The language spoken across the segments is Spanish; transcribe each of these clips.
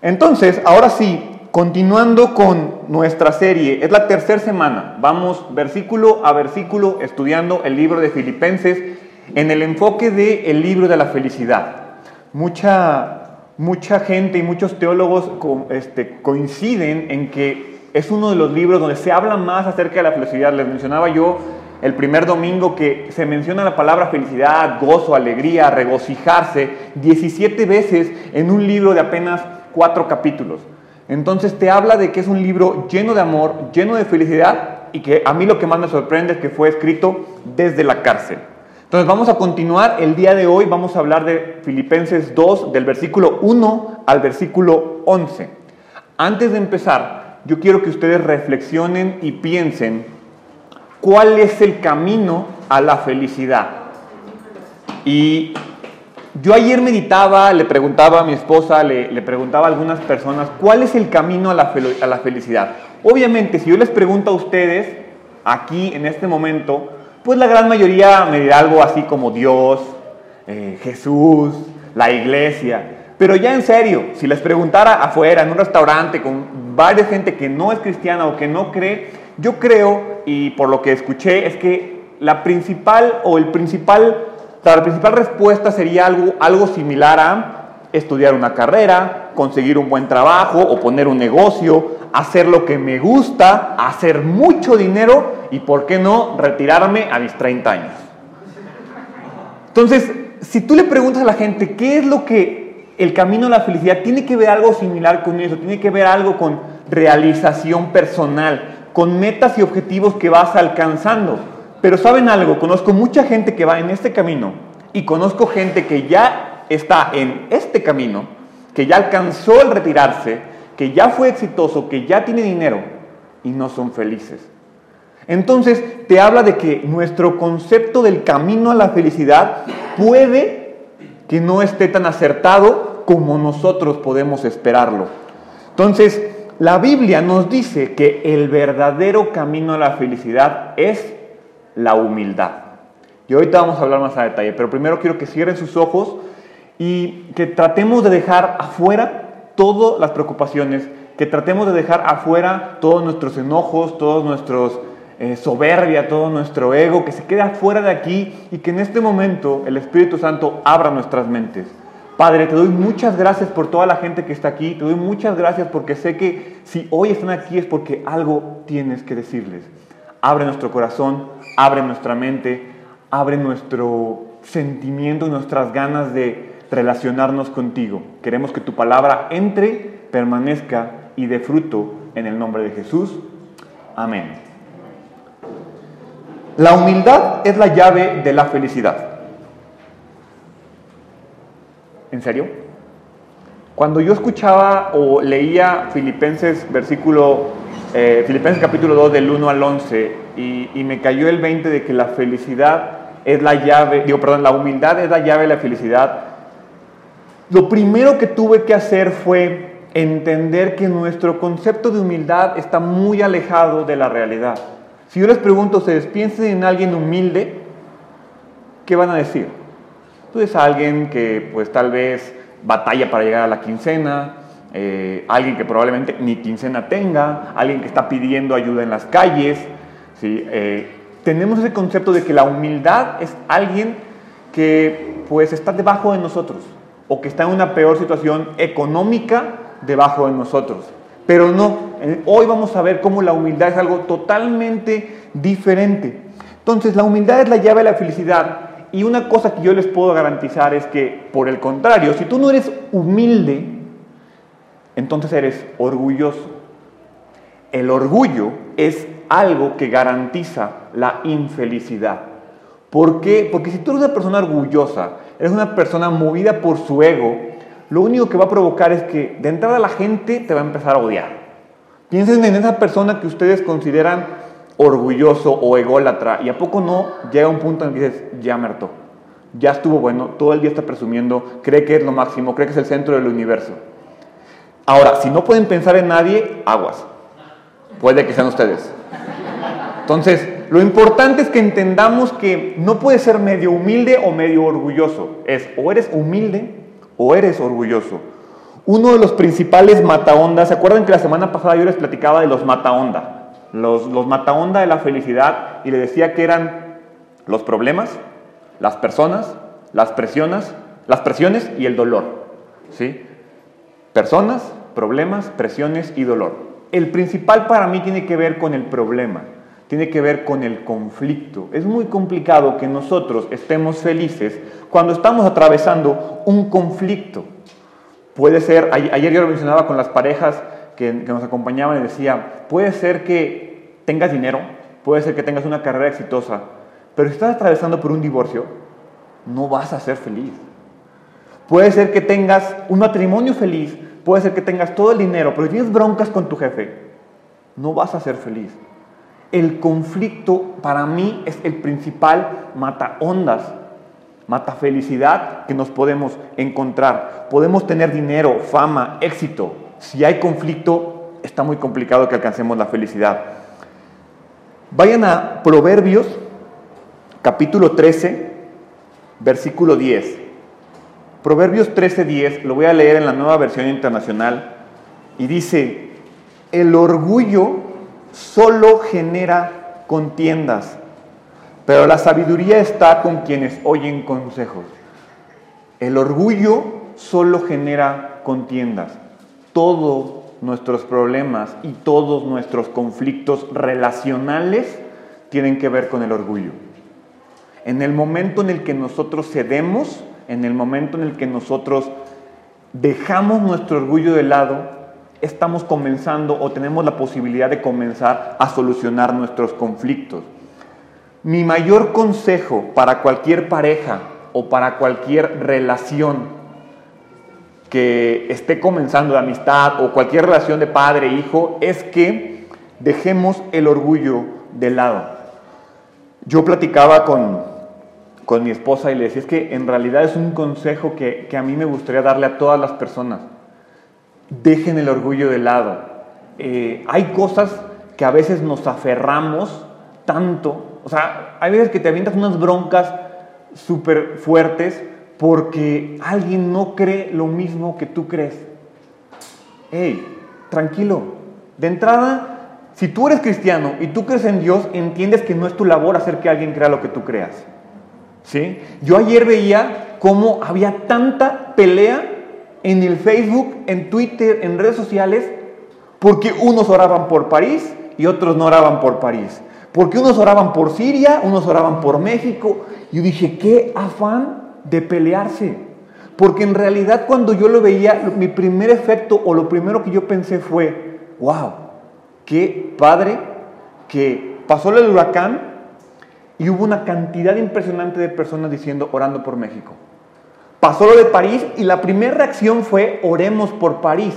Entonces, ahora sí, continuando con nuestra serie, es la tercera semana, vamos versículo a versículo estudiando el libro de Filipenses en el enfoque del el libro de la felicidad. Mucha, mucha gente y muchos teólogos este, coinciden en que es uno de los libros donde se habla más acerca de la felicidad. Les mencionaba yo el primer domingo que se menciona la palabra felicidad, gozo, alegría, regocijarse 17 veces en un libro de apenas cuatro capítulos. Entonces te habla de que es un libro lleno de amor, lleno de felicidad y que a mí lo que más me sorprende es que fue escrito desde la cárcel. Entonces vamos a continuar el día de hoy, vamos a hablar de Filipenses 2, del versículo 1 al versículo 11. Antes de empezar, yo quiero que ustedes reflexionen y piensen cuál es el camino a la felicidad. Y yo ayer meditaba, le preguntaba a mi esposa, le, preguntaba a algunas personas, ¿cuál es el camino a la, felicidad? Obviamente, si yo les pregunto a ustedes, aquí en este momento, pues la gran mayoría me dirá algo así como Dios, eh, Jesús, la iglesia. Pero ya en serio, si les preguntara afuera, en un restaurante, con varias gente que no es cristiana o que no cree, yo creo, y por lo que escuché, es que la principal o el principal la principal respuesta sería algo, algo similar a estudiar una carrera, conseguir un buen trabajo o poner un negocio, hacer lo que me gusta, hacer mucho dinero y, ¿por qué no?, retirarme a mis 30 años. Entonces, si tú le preguntas a la gente qué es lo que el camino a la felicidad, tiene que ver algo similar con eso, tiene que ver algo con realización personal, con metas y objetivos que vas alcanzando. Pero saben algo, conozco mucha gente que va en este camino y conozco gente que ya está en este camino, que ya alcanzó el retirarse, que ya fue exitoso, que ya tiene dinero y no son felices. Entonces te habla de que nuestro concepto del camino a la felicidad puede que no esté tan acertado como nosotros podemos esperarlo. Entonces, la Biblia nos dice que el verdadero camino a la felicidad es la humildad. Y ahorita vamos a hablar más a detalle, pero primero quiero que cierren sus ojos y que tratemos de dejar afuera todas las preocupaciones, que tratemos de dejar afuera todos nuestros enojos, todos nuestros eh, soberbia, todo nuestro ego, que se quede afuera de aquí y que en este momento el Espíritu Santo abra nuestras mentes. Padre, te doy muchas gracias por toda la gente que está aquí, te doy muchas gracias porque sé que si hoy están aquí es porque algo tienes que decirles. Abre nuestro corazón, abre nuestra mente, abre nuestro sentimiento y nuestras ganas de relacionarnos contigo. Queremos que tu palabra entre, permanezca y dé fruto en el nombre de Jesús. Amén. La humildad es la llave de la felicidad. ¿En serio? Cuando yo escuchaba o leía Filipenses versículo eh, Filipenses capítulo 2 del 1 al 11 y, y, me cayó el 20 de que la felicidad es la llave, digo, perdón, la humildad es la llave de la felicidad. Lo primero que tuve que hacer fue entender que nuestro concepto de humildad está muy alejado de la realidad. Si yo les pregunto ustedes, piensen en alguien humilde, ¿qué van a decir? Tú eres alguien que pues tal vez batalla para llegar a la quincena, eh, alguien que probablemente ni quincena tenga, alguien que está pidiendo ayuda en las calles. ¿sí? Eh, tenemos ese concepto de que la humildad es alguien que pues está debajo de nosotros o que está en una peor situación económica debajo de nosotros. Pero no, hoy vamos a ver cómo la humildad es algo totalmente diferente. Entonces, la humildad es la llave de la felicidad. Y una cosa que yo les puedo garantizar es que, por el contrario, si tú no eres humilde, entonces eres orgulloso. El orgullo es algo que garantiza la infelicidad. ¿Por qué? Porque si tú eres una persona orgullosa, eres una persona movida por su ego, lo único que va a provocar es que de entrada la gente te va a empezar a odiar. Piensen en esa persona que ustedes consideran orgulloso o ególatra y a poco no llega un punto en que dices, ya me hartó, ya estuvo bueno, todo el día está presumiendo, cree que es lo máximo, cree que es el centro del universo. Ahora, si no pueden pensar en nadie, aguas. Puede que sean ustedes. Entonces, lo importante es que entendamos que no puedes ser medio humilde o medio orgulloso. Es o eres humilde o eres orgulloso. Uno de los principales mataondas, ¿se acuerdan que la semana pasada yo les platicaba de los mataonda? Los, los mataonda de la felicidad y les decía que eran los problemas, las personas, las presiones, las presiones y el dolor. ¿sí? Personas, problemas, presiones y dolor. El principal para mí tiene que ver con el problema, tiene que ver con el conflicto. Es muy complicado que nosotros estemos felices cuando estamos atravesando un conflicto. Puede ser, ayer yo lo mencionaba con las parejas que, nos acompañaban y decía, puede ser que tengas dinero, puede ser que tengas una carrera exitosa, pero si estás atravesando por un divorcio, no vas a ser feliz. Puede ser que tengas un matrimonio feliz, puede ser que tengas todo el dinero, pero si tienes broncas con tu jefe, no vas a ser feliz. El conflicto para mí es el principal mata ondas, mata felicidad que nos podemos encontrar. Podemos tener dinero, fama, éxito. Si hay conflicto, está muy complicado que alcancemos la felicidad. Vayan a Proverbios capítulo 13, versículo 10. Proverbios 13:10, lo voy a leer en la nueva versión internacional, y dice, el orgullo solo genera contiendas, pero la sabiduría está con quienes oyen consejos. El orgullo solo genera contiendas. Todos nuestros problemas y todos nuestros conflictos relacionales tienen que ver con el orgullo. En el momento en el que nosotros cedemos, en el momento en el que nosotros dejamos nuestro orgullo de lado, estamos comenzando o tenemos la posibilidad de comenzar a solucionar nuestros conflictos. Mi mayor consejo para cualquier pareja o para cualquier relación que esté comenzando de amistad o cualquier relación de padre-hijo es que dejemos el orgullo de lado. Yo platicaba con, con mi esposa y le decía, es que en realidad es un consejo que, que, a mí me gustaría darle a todas las personas. Dejen el orgullo de lado. Eh, hay cosas que a veces nos aferramos tanto, o sea, hay veces que te avientas unas broncas súper fuertes porque alguien no cree lo mismo que tú crees. Hey, tranquilo. De entrada, si tú eres cristiano y tú crees en Dios, entiendes que no es tu labor hacer que alguien crea lo que tú creas. ¿Sí? Yo ayer veía cómo había tanta pelea en el Facebook, en Twitter, en redes sociales, porque unos oraban por París y otros no oraban por París. Porque unos oraban por Siria, unos oraban por México. Yo dije, qué afán de pelearse. Porque en realidad cuando yo lo veía, mi primer efecto o lo primero que yo pensé fue, wow, qué padre que pasó el huracán y hubo una cantidad impresionante de personas diciendo, orando por México. Pasó lo de París y la primera reacción fue, oremos por París.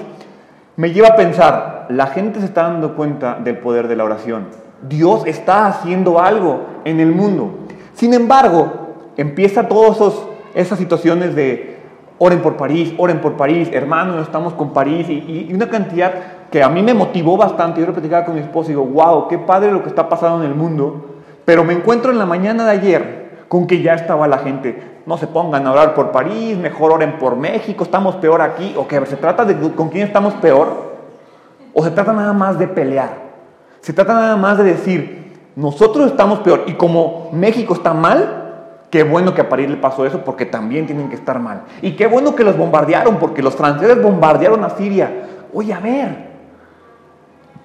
Me lleva a pensar, la gente se está dando cuenta del poder de la oración. Dios está haciendo algo en el mundo. Sin embargo, empieza todas esas situaciones de oren por París, oren por París, hermanos, estamos con París, y, y, una cantidad que a mí me motivó bastante. Yo lo platicaba con mi esposo y digo, wow, qué padre lo que está pasando en el mundo. Pero me encuentro en la mañana de ayer con que ya estaba la gente. No se pongan a orar por París, mejor oren por México, estamos peor aquí. ¿O que se trata de con quién estamos peor? ¿O se trata nada más de pelear? Se trata nada más de decir, nosotros estamos peor y como México está mal, Qué bueno que a París le pasó eso porque también tienen que estar mal. Y qué bueno que los bombardearon porque los franceses bombardearon a Siria. Oye, a ver,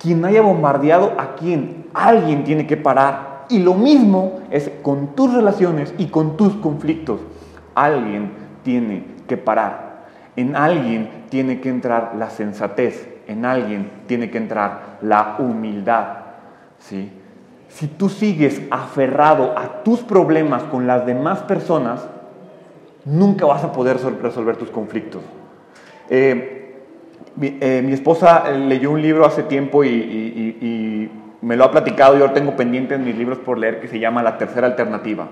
quien haya bombardeado a quién, alguien tiene que parar y lo mismo es con tus relaciones y con tus conflictos. Alguien tiene que parar. En alguien tiene que entrar la sensatez. En alguien tiene que entrar la humildad. ¿sí? Si tú sigues aferrado a tus problemas con las demás personas, nunca vas a poder resolver tus conflictos. Eh, mi, eh, mi, esposa leyó un libro hace tiempo y me lo ha platicado, yo tengo pendiente en mis libros por leer, que se llama La Tercera Alternativa.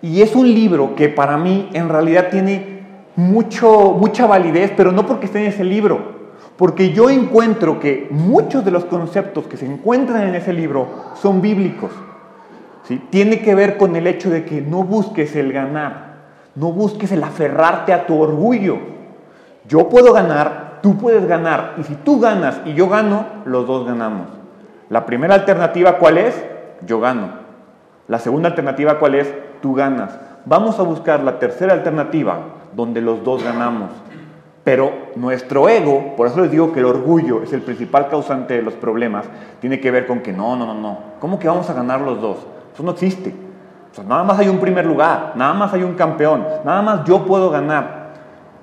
Y es un libro que para mí en realidad tiene mucho, mucha validez, pero no porque esté en ese libro, porque yo encuentro que muchos de los conceptos que se encuentran en ese libro son bíblicos. ¿sí? Tiene que ver con el hecho de que no busques el ganar, no busques el aferrarte a tu orgullo. Yo puedo ganar tú puedes ganar. Y si tú ganas y yo gano, los dos ganamos. La primera alternativa, ¿cuál es? Yo gano. La segunda alternativa, ¿cuál es? Tú ganas. Vamos a buscar la tercera alternativa, donde los dos ganamos. Pero nuestro ego, por eso les digo que el orgullo es el principal causante de los problemas, tiene que ver con que no, no, no, no. ¿Cómo que vamos a ganar los dos? Eso no existe. nada más hay un primer lugar, nada más hay un campeón, nada más yo puedo ganar.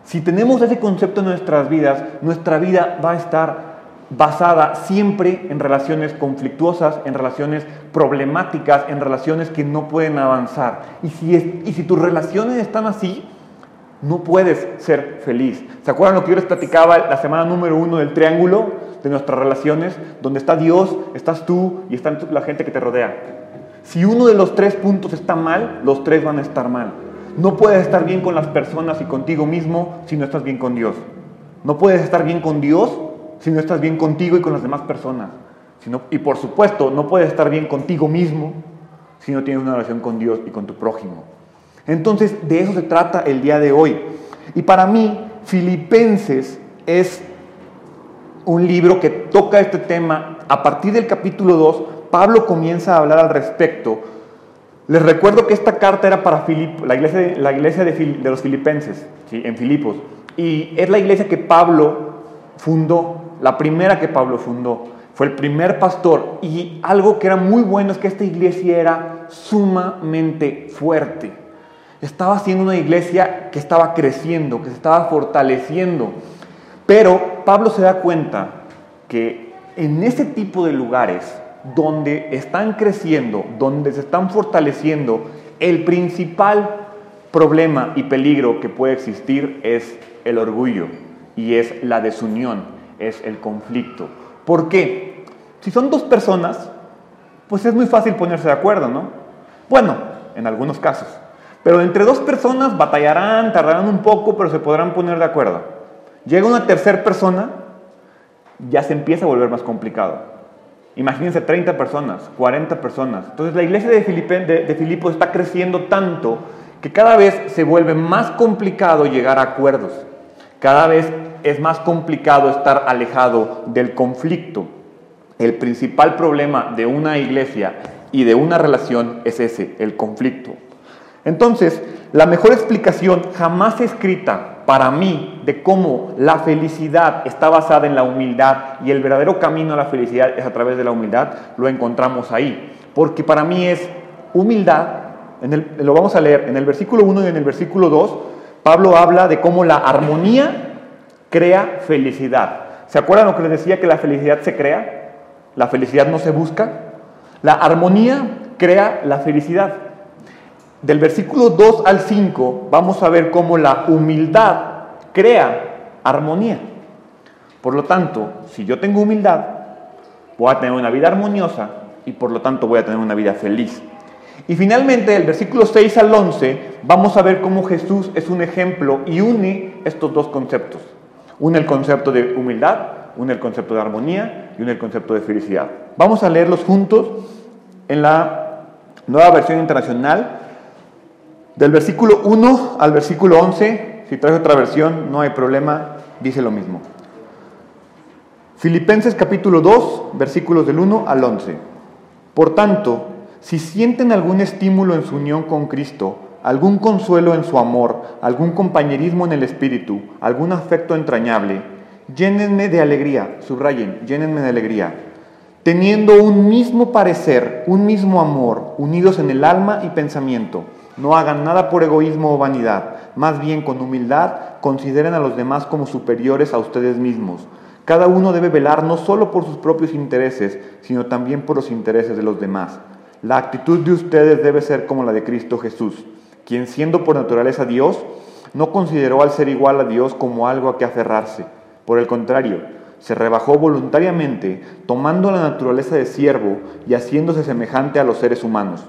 Si tenemos ese concepto en nuestras vidas, nuestra vida va a estar basada siempre en relaciones conflictuosas, en relaciones problemáticas, en relaciones que no pueden avanzar. Y si, y si tus relaciones están así, no puedes ser feliz. ¿Se acuerdan lo que yo les platicaba la semana número uno del triángulo de nuestras relaciones? Donde está Dios, estás tú y está la gente que te rodea. Si uno de los tres puntos está mal, los tres van a estar mal. No puedes estar bien con las personas y contigo mismo si no estás bien con Dios. No puedes estar bien con Dios si no estás bien contigo y con las demás personas. y por supuesto, no puedes estar bien contigo mismo si no tienes una relación con Dios y con tu prójimo. Entonces, de eso se trata el día de hoy. Y para mí, Filipenses es un libro que toca este tema. A partir del capítulo 2, Pablo comienza a hablar al respecto. Les recuerdo que esta carta era para iglesia, la iglesia de, los filipenses, en Filipos. Y es la iglesia que Pablo fundó, la primera que Pablo fundó. Fue el primer pastor. Y algo que era muy bueno es que esta iglesia era sumamente fuerte estaba siendo una iglesia que estaba creciendo, que se estaba fortaleciendo. Pero Pablo se da cuenta que en ese tipo de lugares donde están creciendo, donde se están fortaleciendo, el principal problema y peligro que puede existir es el orgullo y es la desunión, es el conflicto. ¿Por qué? Si son dos personas, pues es muy fácil ponerse de acuerdo, ¿no? Bueno, en algunos casos. Pero entre dos personas batallarán, tardarán un poco, pero se podrán poner de acuerdo. Llega una tercera persona, ya se empieza a volver más complicado. Imagínense 30 personas, 40 personas. Entonces la iglesia de, Filipe, de, Filipos está creciendo tanto que cada vez se vuelve más complicado llegar a acuerdos. Cada vez es más complicado estar alejado del conflicto. El principal problema de una iglesia y de una relación es ese, el conflicto. Entonces, la mejor explicación jamás escrita para mí de cómo la felicidad está basada en la humildad y el verdadero camino a la felicidad es a través de la humildad, lo encontramos ahí. Porque para mí es humildad, lo vamos a leer en el versículo 1 y en el versículo 2, Pablo habla de cómo la armonía crea felicidad. ¿Se acuerdan lo que les decía que la felicidad se crea? La felicidad no se busca. La armonía crea la felicidad. Del versículo 2 al 5 vamos a ver cómo la humildad crea armonía. Por lo tanto, si yo tengo humildad, voy a tener una vida armoniosa y por lo tanto voy a tener una vida feliz. Y finalmente, del versículo 6 al 11, vamos a ver cómo Jesús es un ejemplo y une estos dos conceptos. Une el concepto de humildad, une el concepto de armonía y une el concepto de felicidad. Vamos a leerlos juntos en la nueva versión internacional del versículo 1 al versículo 11, si traes otra versión, no hay problema, dice lo mismo. Filipenses capítulo 2, versículos del 1 al 11. Por tanto, si sienten algún estímulo en su unión con Cristo, algún consuelo en su amor, algún compañerismo en el Espíritu, algún afecto entrañable, llénenme de alegría, subrayen, llénenme de alegría, teniendo un mismo parecer, un mismo amor, unidos en el alma y pensamiento no hagan nada por egoísmo o vanidad, más bien con humildad consideren a los demás como superiores a ustedes mismos. Cada uno debe velar no solo por sus propios intereses, sino también por los intereses de los demás. La actitud de ustedes debe ser como la de Cristo Jesús, quien siendo por naturaleza Dios, no consideró al ser igual a Dios como algo a que aferrarse. Por el contrario, se rebajó voluntariamente, tomando la naturaleza de siervo y haciéndose semejante a los seres humanos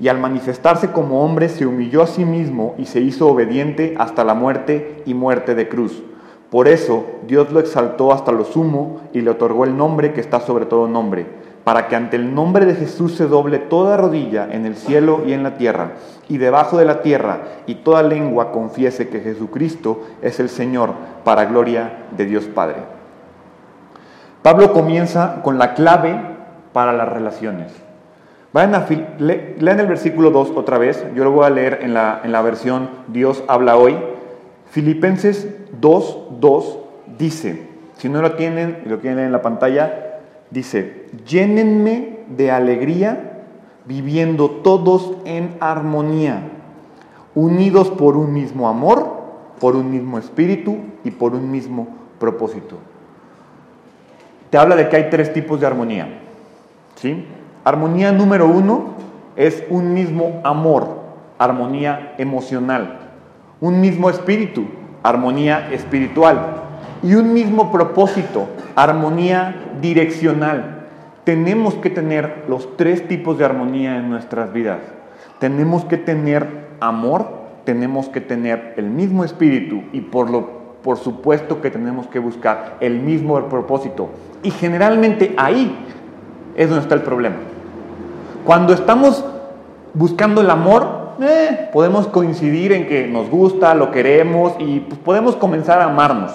y al manifestarse como hombre se humilló a sí mismo y se hizo obediente hasta la muerte y muerte de cruz. Por eso Dios lo exaltó hasta lo sumo y le otorgó el nombre que está sobre todo nombre, para que ante el nombre de Jesús se doble toda rodilla en el cielo y en la tierra, y debajo de la tierra, y toda lengua confiese que Jesucristo es el Señor, para gloria de Dios Padre. Pablo comienza con la clave para las relaciones. Vayan a lean el versículo 2 otra vez, yo lo voy a leer en la, en la versión Dios habla hoy. Filipenses 2, 2 dice, si no lo tienen y lo quieren leer en la pantalla, Dice, llénenme de alegría viviendo todos en armonía, unidos por un mismo amor, por un mismo espíritu y por un mismo propósito. Te habla de que hay tres tipos de armonía. ¿sí? Armonía número uno es un mismo amor, armonía emocional. Un mismo espíritu, armonía espiritual y un mismo propósito, armonía direccional. Tenemos que tener los tres tipos de armonía en nuestras vidas. Tenemos que tener amor, tenemos que tener el mismo espíritu y por, lo, por supuesto que tenemos que buscar el mismo propósito. Y generalmente ahí es donde está el problema. Cuando estamos buscando el amor, eh, podemos coincidir en que nos gusta, lo queremos y pues, podemos comenzar a amarnos.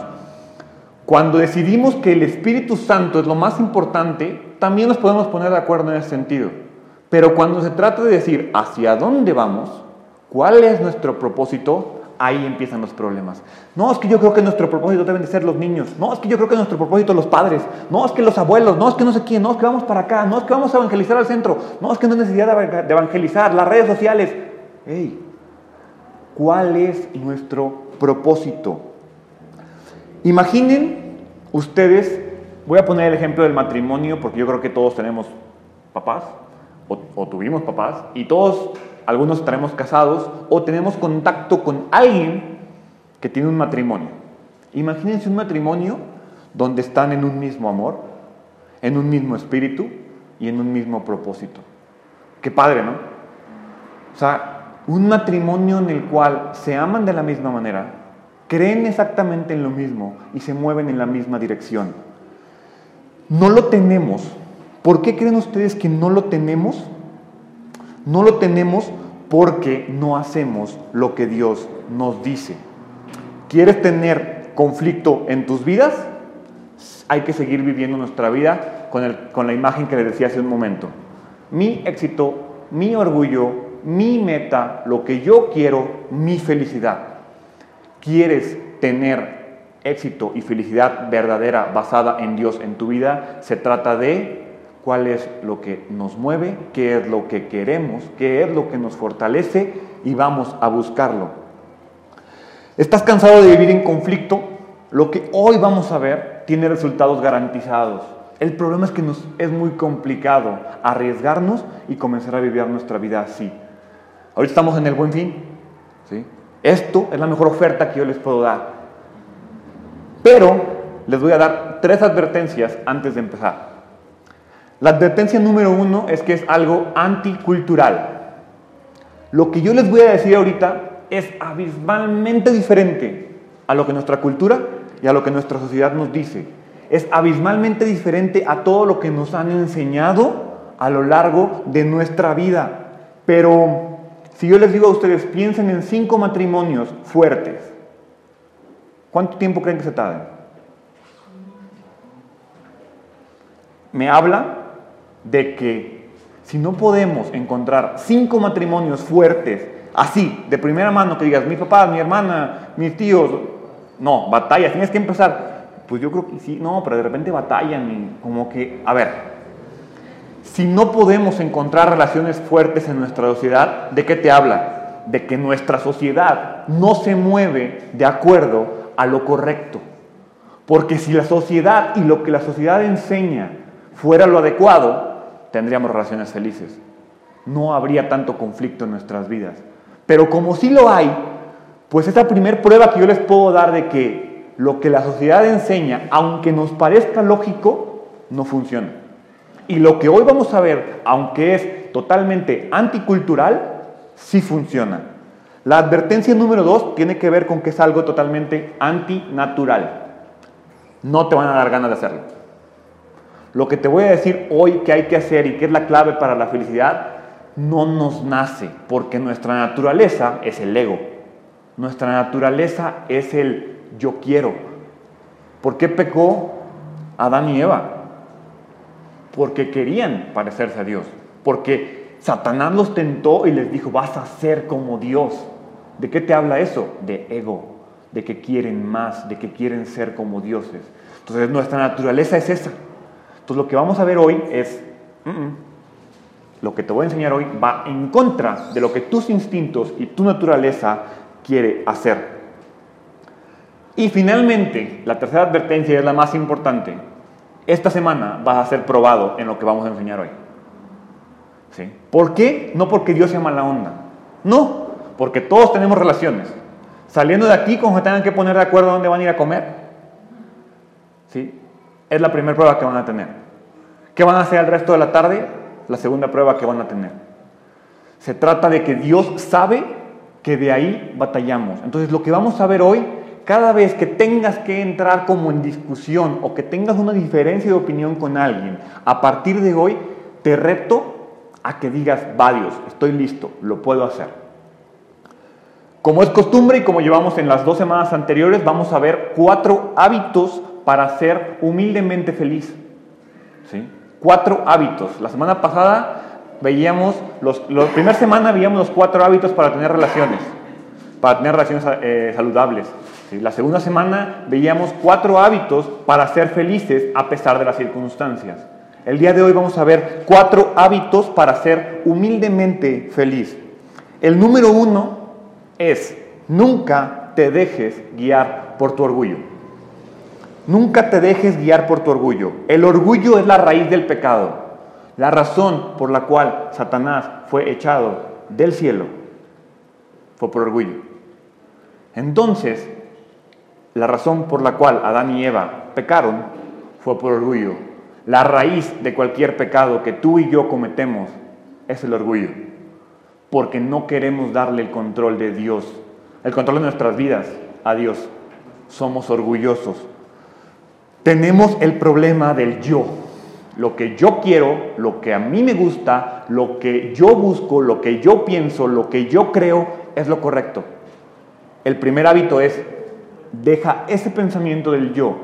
Cuando decidimos que el Espíritu Santo es lo más importante, también nos podemos poner de acuerdo en ese sentido. Pero cuando se trata de decir hacia dónde vamos, cuál es nuestro propósito, ahí empiezan los problemas. No, es que yo creo que nuestro propósito deben de ser los niños. No, es que yo creo que nuestro propósito los padres. No, es que los abuelos. No, es que no sé quién. No, es que vamos para acá. No, es que vamos a evangelizar al centro. No, es que no hay necesidad de evangelizar. Las redes sociales. Hey, ¿cuál es nuestro propósito? Imaginen Ustedes, voy a poner el ejemplo del matrimonio porque yo creo que todos tenemos papás o, tuvimos papás y todos, algunos estaremos casados o tenemos contacto con alguien que tiene un matrimonio. Imagínense un matrimonio donde están en un mismo amor, en un mismo espíritu y en un mismo propósito. Qué padre, ¿no? O sea, un matrimonio en el cual se aman de la misma manera, creen exactamente en lo mismo y se mueven en la misma dirección. No lo tenemos. ¿Por qué creen ustedes que no lo tenemos? No lo tenemos porque no hacemos lo que Dios nos dice. ¿Quieres tener conflicto en tus vidas? Hay que seguir viviendo nuestra vida con, con la imagen que les decía hace un momento. Mi éxito, mi orgullo, mi meta, lo que yo quiero, mi felicidad quieres tener éxito y felicidad verdadera basada en Dios en tu vida, se trata de cuál es lo que nos mueve, qué es lo que queremos, qué es lo que nos fortalece y vamos a buscarlo. ¿Estás cansado de vivir en conflicto? Lo que hoy vamos a ver tiene resultados garantizados. El problema es que nos es muy complicado arriesgarnos y comenzar a vivir nuestra vida así. Ahorita estamos en el buen fin, ¿sí? Esto es la mejor oferta que yo les puedo dar. Pero les voy a dar tres advertencias antes de empezar. La advertencia número uno es que es algo anticultural. Lo que yo les voy a decir ahorita es abismalmente diferente a lo que nuestra cultura y a lo que nuestra sociedad nos dice. Es abismalmente diferente a todo lo que nos han enseñado a lo largo de nuestra vida. Pero si yo les digo a ustedes, piensen en cinco matrimonios fuertes, ¿cuánto tiempo creen que se tarden? Me habla de que si no podemos encontrar cinco matrimonios fuertes, así, de primera mano, que digas, mi papá, mi hermana, mis tíos, no, batallas, tienes que empezar. Pues yo creo que sí, no, pero de repente batallan y como que, a ver, si no podemos encontrar relaciones fuertes en nuestra sociedad, ¿de qué te habla? De que nuestra sociedad no se mueve de acuerdo a lo correcto. Porque si la sociedad y lo que la sociedad enseña fuera lo adecuado, tendríamos relaciones felices. No habría tanto conflicto en nuestras vidas. Pero como sí lo hay, pues esa primer prueba que yo les puedo dar de que lo que la sociedad enseña, aunque nos parezca lógico, no funciona. Y lo que hoy vamos a ver, aunque es totalmente anticultural, sí funciona. La advertencia número dos tiene que ver con que es algo totalmente antinatural. No te van a dar ganas de hacerlo. Lo que te voy a decir hoy que hay que hacer y que es la clave para la felicidad, no nos nace, porque nuestra naturaleza es el ego. Nuestra naturaleza es el yo quiero. ¿Por qué pecó Adán y Eva? Porque querían parecerse a Dios. Porque Satanás los tentó y les dijo, vas a ser como Dios. ¿De qué te habla eso? De ego, de que quieren más, de que quieren ser como dioses. Entonces nuestra naturaleza es esa. Entonces lo que vamos a ver hoy es, lo que te voy a enseñar hoy va en contra de lo que tus instintos y tu naturaleza quiere hacer. Y finalmente, la tercera advertencia es la más importante. Esta semana vas a ser probado en lo que vamos a enseñar hoy. ¿Sí? ¿Por qué? No porque Dios sea mala onda. No, porque todos tenemos relaciones. Saliendo de aquí, como se tengan que poner de acuerdo dónde van a ir a comer. ¿Sí? Es la primera prueba que van a tener. ¿Qué van a hacer el resto de la tarde? La segunda prueba que van a tener. Se trata de que Dios sabe que de ahí batallamos. Entonces lo que vamos a ver hoy, cada vez que tengas que entrar como en discusión o que tengas una diferencia de opinión con alguien, a partir de hoy te reto a que digas, va Dios, estoy listo, lo puedo hacer. Como es costumbre y como llevamos en las dos semanas anteriores, vamos a ver cuatro hábitos para ser humildemente feliz. ¿Sí? Cuatro hábitos. La semana pasada veíamos, los, la primera semana veíamos los cuatro hábitos para tener relaciones, para tener relaciones eh, saludables. La segunda semana veíamos cuatro hábitos para ser felices a pesar de las circunstancias. El día de hoy vamos a ver cuatro hábitos para ser humildemente feliz. El número uno es nunca te dejes guiar por tu orgullo. Nunca te dejes guiar por tu orgullo. El orgullo es la raíz del pecado. La razón por la cual Satanás fue echado del cielo fue por orgullo. Entonces, la razón por la cual Adán y Eva pecaron fue por orgullo. La raíz de cualquier pecado que tú y yo cometemos es el orgullo. Porque no queremos darle el control de Dios, el control de nuestras vidas a Dios. Somos orgullosos. Tenemos el problema del yo lo que yo quiero, lo que a mí me gusta, lo que yo busco, lo que yo pienso, lo que yo creo es lo correcto. El primer hábito es, deja ese pensamiento del yo,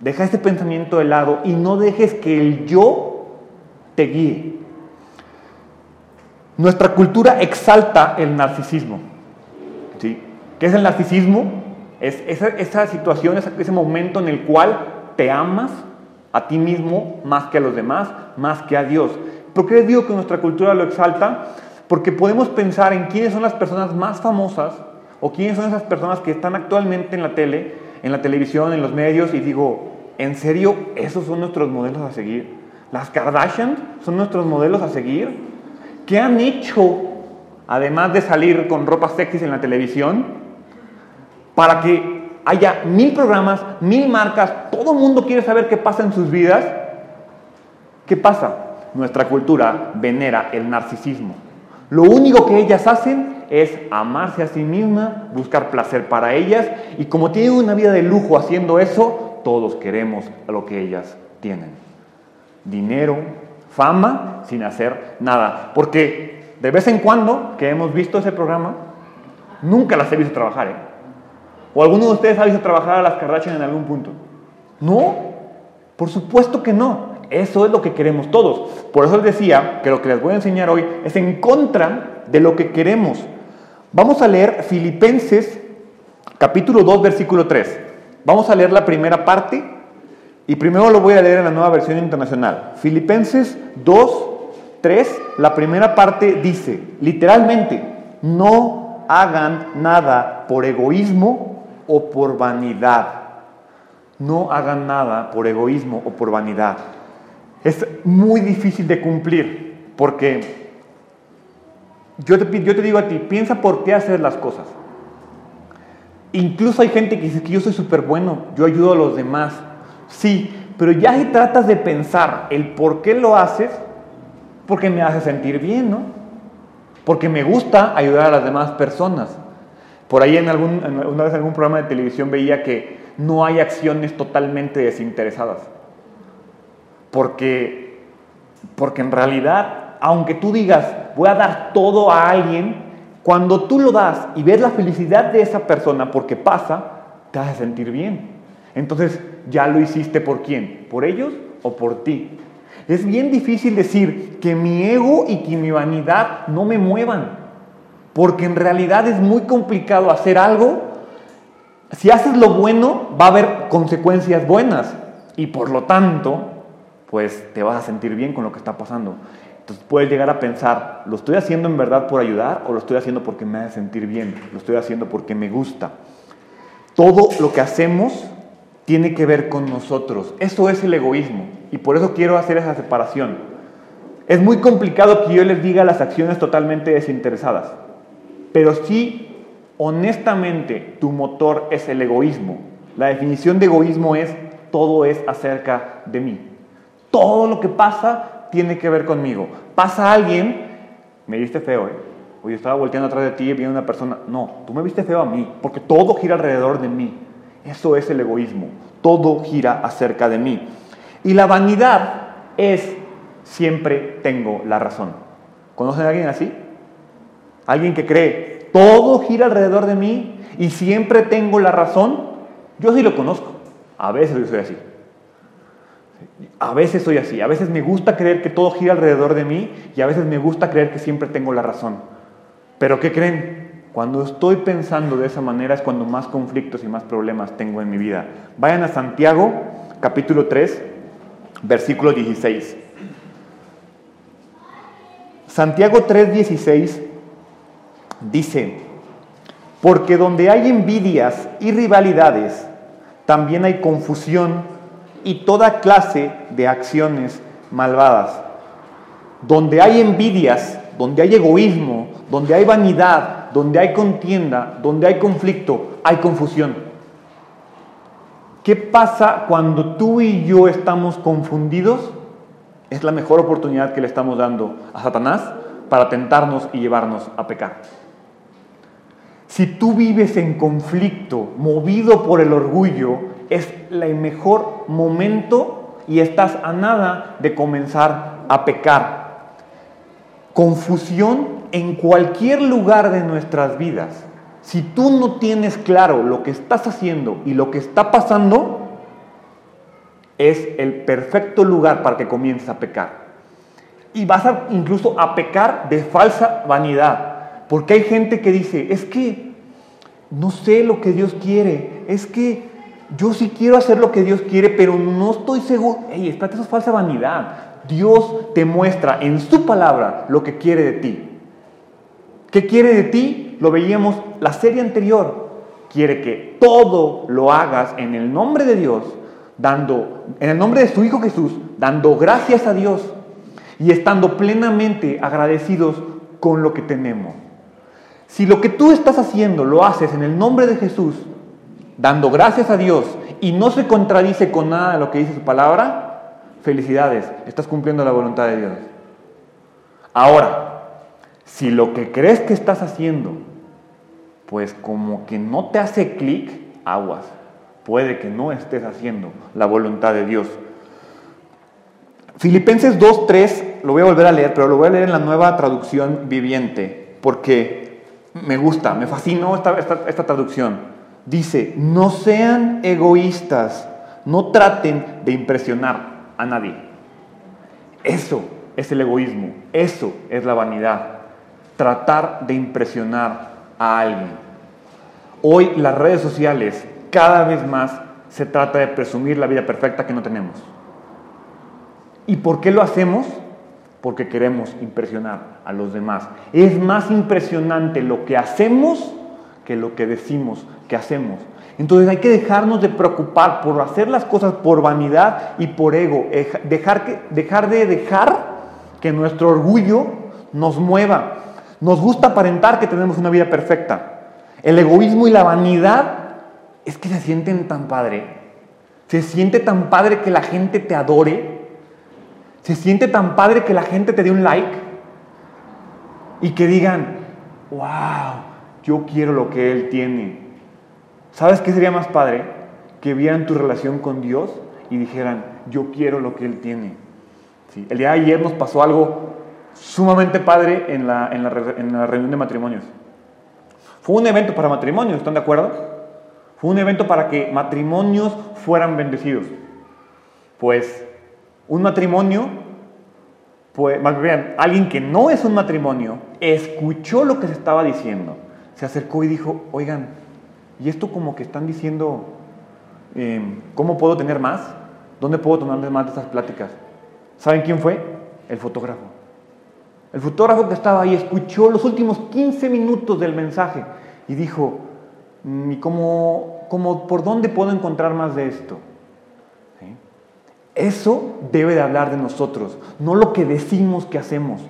deja ese pensamiento de lado y no dejes que el yo te guíe. Nuestra cultura exalta el narcisismo. ¿sí? ¿Qué es el narcisismo? Es esa, situación, ese momento en el cual te amas, a ti mismo más que a los demás, más que a Dios. ¿Por qué les digo que nuestra cultura lo exalta? Porque podemos pensar en quiénes son las personas más famosas o quiénes son esas personas que están actualmente en la tele, en la televisión, en los medios y digo, ¿en serio esos son nuestros modelos a seguir? ¿Las Kardashian son nuestros modelos a seguir? ¿Qué han hecho, además de salir con ropa sexy en la televisión, para que haya mil programas, mil marcas, todo el mundo quiere saber qué pasa en sus vidas. ¿Qué pasa? Nuestra cultura venera el narcisismo. Lo único que ellas hacen es amarse a sí mismas, buscar placer para ellas y como tienen una vida de lujo haciendo eso, todos queremos lo que ellas tienen. Dinero, fama, sin hacer nada. Porque de vez en cuando que hemos visto ese programa, nunca las he visto trabajar. ¿eh? ¿O alguno de ustedes ha visto trabajar a las Kardashian en algún punto? No, por supuesto que no. Eso es lo que queremos todos. Por eso les decía que lo que les voy a enseñar hoy es en contra de lo que queremos. Vamos a leer Filipenses capítulo 2 versículo 3. Vamos a leer la primera parte y primero lo voy a leer en la nueva versión internacional. Filipenses 2, 3, la primera parte dice, literalmente, no hagan nada por egoísmo o por vanidad. No hagan nada por egoísmo o por vanidad. Es muy difícil de cumplir porque yo te, digo a ti, piensa por qué hacer las cosas. Incluso hay gente que dice que yo soy súper bueno, yo ayudo a los demás. Sí, pero ya si tratas de pensar el por qué lo haces, porque me hace sentir bien, ¿no? Porque me gusta ayudar a las demás personas. Por ahí en algún, una vez en algún programa de televisión veía que no hay acciones totalmente desinteresadas. porque, porque en realidad, aunque tú digas, voy a dar todo a alguien, cuando tú lo das y ves la felicidad de esa persona porque pasa, te hace sentir bien. Entonces, ya lo hiciste por quién? ¿Por ellos o por ti? Es bien difícil decir que mi ego y que mi vanidad no me muevan, porque en realidad es muy complicado hacer algo. Si haces lo bueno, va a haber consecuencias buenas y por lo tanto, pues te vas a sentir bien con lo que está pasando. Entonces puedes llegar a pensar, ¿lo estoy haciendo en verdad por ayudar o lo estoy haciendo porque me hace sentir bien? ¿Lo estoy haciendo porque me gusta? Todo lo que hacemos tiene que ver con nosotros. Eso es el egoísmo y por eso quiero hacer esa separación. Es muy complicado que yo les diga las acciones totalmente desinteresadas, pero si honestamente tu motor es el egoísmo, la definición de egoísmo es todo es acerca de mí. Todo lo que pasa tiene que ver conmigo. Pasa alguien, me viste feo, ¿eh? O yo estaba volteando atrás de ti y viene una persona. No, tú me viste feo a mí, porque todo gira alrededor de mí. Eso es el egoísmo. Todo gira acerca de mí. Y la vanidad es siempre tengo la razón. ¿Conocen a alguien así? Alguien que cree, todo gira alrededor de mí y siempre tengo la razón. Yo sí lo conozco. A veces soy así. A veces soy así, a veces me gusta creer que todo gira alrededor de mí y a veces me gusta creer que siempre tengo la razón. Pero ¿qué creen? Cuando estoy pensando de esa manera es cuando más conflictos y más problemas tengo en mi vida. Vayan a Santiago, capítulo 3, versículo 16. Santiago 3, 16 dice, porque donde hay envidias y rivalidades, también hay confusión y toda clase de acciones malvadas. Donde hay envidias, donde hay egoísmo, donde hay vanidad, donde hay contienda, donde hay conflicto, hay confusión. ¿Qué pasa cuando tú y yo estamos confundidos? Es la mejor oportunidad que le estamos dando a Satanás para tentarnos y llevarnos a pecar. Si tú vives en conflicto, movido por el orgullo, es el mejor momento y estás a nada de comenzar a pecar. Confusión en cualquier lugar de nuestras vidas. Si tú no tienes claro lo que estás haciendo y lo que está pasando, es el perfecto lugar para que comiences a pecar. Y vas a, incluso a pecar de falsa vanidad. Porque hay gente que dice, es que no sé lo que Dios quiere, es que yo sí quiero hacer lo que Dios quiere, pero no estoy seguro. Ey, espérate, eso es falsa vanidad. Dios te muestra en su palabra lo que quiere de ti. ¿Qué quiere de ti? Lo veíamos la serie anterior. Quiere que todo lo hagas en el nombre de Dios, dando, en el nombre de su Hijo Jesús, dando gracias a Dios y estando plenamente agradecidos con lo que tenemos. Si lo que tú estás haciendo lo haces en el nombre de Jesús, dando gracias a Dios y no se contradice con nada de lo que dice su palabra, felicidades, estás cumpliendo la voluntad de Dios. Ahora, si lo que crees que estás haciendo, pues como que no te hace clic, aguas, puede que no estés haciendo la voluntad de Dios. Filipenses 2.3, lo voy a volver a leer, pero lo voy a leer en la nueva traducción viviente, porque me gusta, me fascinó esta, esta traducción. Dice, no sean egoístas, no traten de impresionar a nadie. Eso es el egoísmo, eso es la vanidad, tratar de impresionar a alguien. Hoy las redes sociales cada vez más se trata de presumir la vida perfecta que no tenemos. ¿Y por qué lo hacemos? Porque queremos impresionar a los demás. Es más impresionante lo que hacemos que lo que decimos que hacemos. Entonces hay que dejarnos de preocupar por hacer las cosas por vanidad y por ego. Dejar, que, dejar de dejar que nuestro orgullo nos mueva. Nos gusta aparentar que tenemos una vida perfecta. El egoísmo y la vanidad es que se sienten tan padre. Se siente tan padre que la gente te adore. Se siente tan padre que la gente te dé un like. Y que digan, wow, yo quiero lo que Él tiene. ¿Sabes qué sería más padre? Que vieran tu relación con Dios y dijeran, yo quiero lo que Él tiene. ¿sí? El día de ayer nos pasó algo sumamente padre en la, en la, en la reunión de matrimonios. Fue un evento para matrimonios, ¿están de acuerdo? Fue un evento para que matrimonios fueran bendecidos. Pues un matrimonio, pues más bien, alguien que no es un matrimonio, escuchó lo que se estaba diciendo, se acercó y dijo, oigan, ¿y esto como que están diciendo, em, ¿cómo puedo tener más? ¿Dónde puedo tomar más de estas pláticas? ¿Saben quién fue? El fotógrafo. El fotógrafo que estaba ahí escuchó los últimos 15 minutos del mensaje y dijo, mm, ¿y cómo, cómo, por dónde puedo encontrar más de esto? Eso debe de hablar de nosotros, no lo que decimos que hacemos.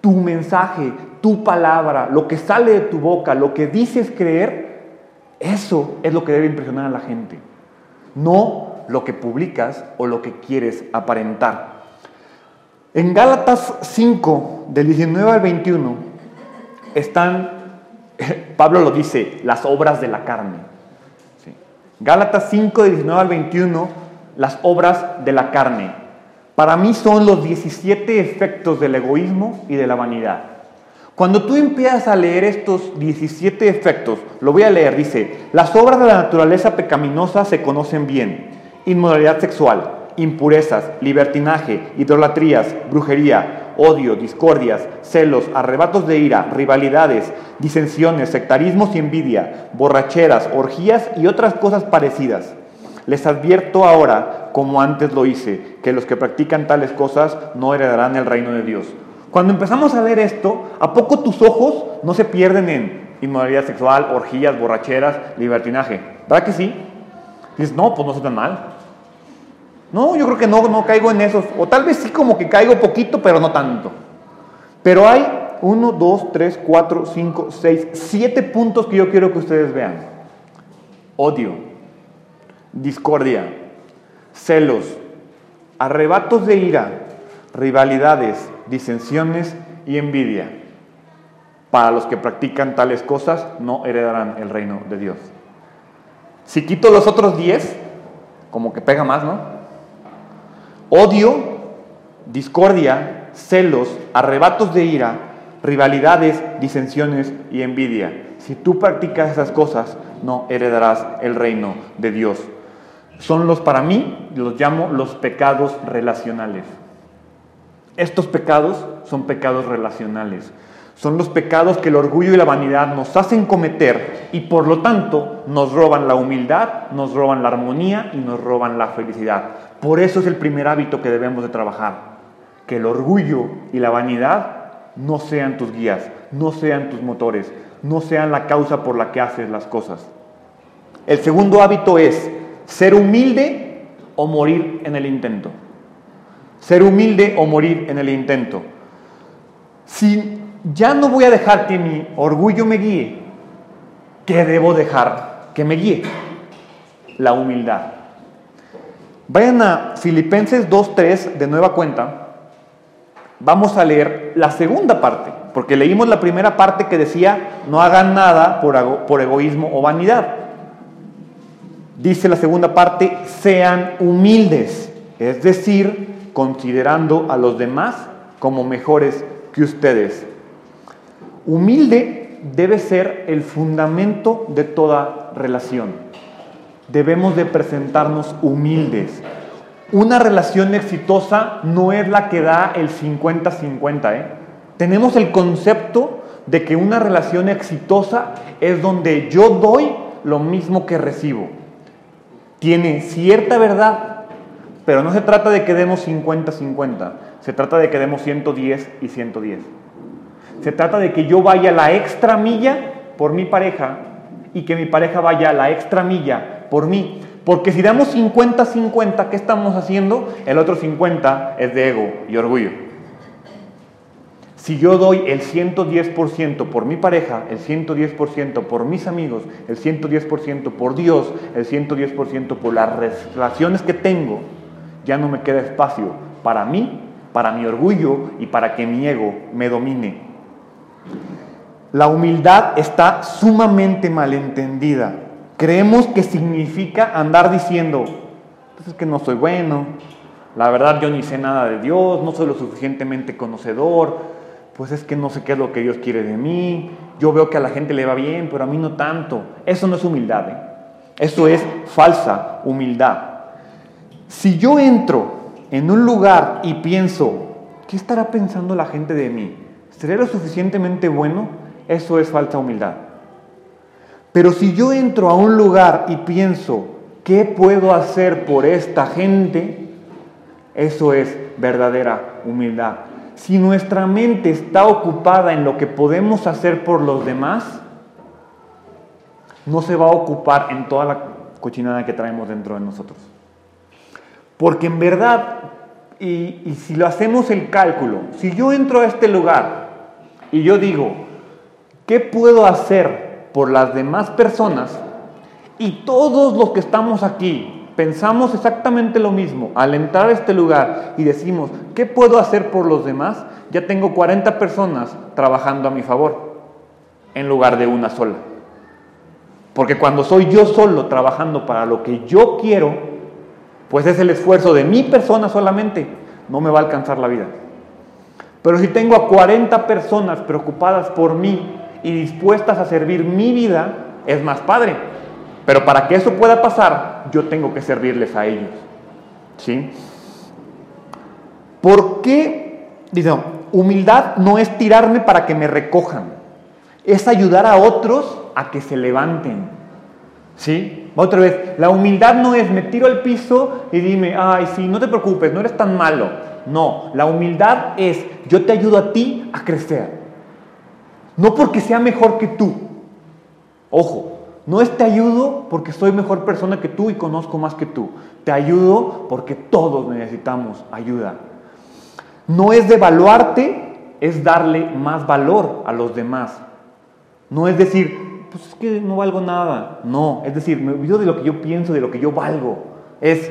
Tu mensaje, tu palabra, lo que sale de tu boca, lo que dices creer, eso es lo que debe impresionar a la gente. No lo que publicas o lo que quieres aparentar. En Gálatas 5, del 19 al 21, están, Pablo lo dice, las obras de la carne. Gálatas 5, del 19 al 21 las obras de la carne. Para mí son los 17 efectos del egoísmo y de la vanidad. Cuando tú empiezas a leer estos 17 efectos, lo voy a leer, dice, las obras de la naturaleza pecaminosa se conocen bien. Inmoralidad sexual, impurezas, libertinaje, idolatrías, brujería, odio, discordias, celos, arrebatos de ira, rivalidades, disensiones, sectarismos y envidia, borracheras, orgías y otras cosas parecidas les advierto ahora, como antes lo hice, que los que practican tales cosas no heredarán el reino de Dios. Cuando empezamos a leer esto, ¿a poco tus ojos no se pierden en inmoralidad sexual, orgías, borracheras, libertinaje? ¿Verdad que sí? dices, no, pues no soy tan mal. No, yo creo que no, no caigo en esos. O tal vez sí como que caigo poquito, pero no tanto. Pero hay uno, dos, tres, cuatro, cinco, seis, siete puntos que yo quiero que ustedes vean. Odio, discordia, celos, arrebatos de ira, rivalidades, disensiones y envidia. Para los que practican tales cosas no heredarán el reino de Dios. Si quito los otros diez, como que pega más, ¿no? Odio, discordia, celos, arrebatos de ira, rivalidades, disensiones y envidia. Si tú practicas esas cosas, no heredarás el reino de Dios. Son los, para mí, los llamo los pecados relacionales. Estos pecados son pecados relacionales. Son los pecados que el orgullo y la vanidad nos hacen cometer y por lo tanto nos roban la humildad, nos roban la armonía y nos roban la felicidad. Por eso es el primer hábito que debemos de trabajar. Que el orgullo y la vanidad no sean tus guías, no sean tus motores, no sean la causa por la que haces las cosas. El segundo hábito es ser humilde o morir en el intento. Ser humilde o morir en el intento. Si ya no voy a dejar que mi orgullo me guíe, ¿qué debo dejar que me guíe? La humildad. Vayan a Filipenses 2.3 de nueva cuenta. Vamos a leer la segunda parte, porque leímos la primera parte que decía, no hagan nada por, por egoísmo o vanidad. Dice la segunda parte, sean humildes, es decir, considerando a los demás como mejores que ustedes. Humilde debe ser el fundamento de toda relación. Debemos de presentarnos humildes. Una relación exitosa no es la que da el 50-50. ¿eh? Tenemos el concepto de que una relación exitosa es donde yo doy lo mismo que recibo tiene cierta verdad, pero no se trata de que demos 50-50, se trata de que demos 110 y 110. Se trata de que yo vaya la extra milla por mi pareja y que mi pareja vaya la extra milla por mí. Porque si damos 50-50, ¿qué estamos haciendo? El otro 50 es de ego y orgullo. Si yo doy el 110% por mi pareja, el 110% por mis amigos, el 110% por Dios, el 110% por las relaciones que tengo, ya no me queda espacio para mí, para mi orgullo y para que mi ego me domine. La humildad está sumamente malentendida. Creemos que significa andar diciendo, pues es que no soy bueno, La verdad yo ni sé nada de Dios, no soy lo suficientemente conocedor, pues es que no sé qué es lo que Dios quiere de mí, yo veo que a la gente le va bien, pero a mí no tanto. Eso no es humildad, ¿eh? eso es falsa humildad. Si yo entro en un lugar y pienso, ¿qué estará pensando la gente de mí? ¿Seré lo suficientemente bueno? Eso es falsa humildad. Pero si yo entro a un lugar y pienso, ¿qué puedo hacer por esta gente? Eso es verdadera humildad. Si nuestra mente está ocupada en lo que podemos hacer por los demás, no se va a ocupar en toda la cochinada que traemos dentro de nosotros. Porque en verdad, y, si lo hacemos el cálculo, si yo entro a este lugar y yo digo, ¿qué puedo hacer por las demás personas? Y todos los que estamos aquí pensamos exactamente lo mismo al entrar a este lugar y decimos, ¿qué puedo hacer por los demás? Ya tengo 40 personas trabajando a mi favor en lugar de una sola. Porque cuando soy yo solo trabajando para lo que yo quiero, pues es el esfuerzo de mi persona solamente, no me va a alcanzar la vida. Pero si tengo a 40 personas preocupadas por mí y dispuestas a servir mi vida, es más padre. Pero para que eso pueda pasar, yo tengo que servirles a ellos. ¿Sí? ¿Por qué? Dice, humildad no es tirarme para que me recojan, es ayudar a otros a que se levanten. ¿Sí? Otra vez, la humildad no es me tiro al piso y dime, ay, sí, no te preocupes, no eres tan malo. No, la humildad es yo te ayudo a ti a crecer. No porque sea mejor que tú. Ojo, no es te ayudo porque soy mejor persona que tú y conozco más que tú. Te ayudo porque todos necesitamos ayuda. No es devaluarte, es darle más valor a los demás. No es decir, pues es que no valgo nada. No, es decir, me olvido de lo que yo pienso, de lo que yo valgo. Es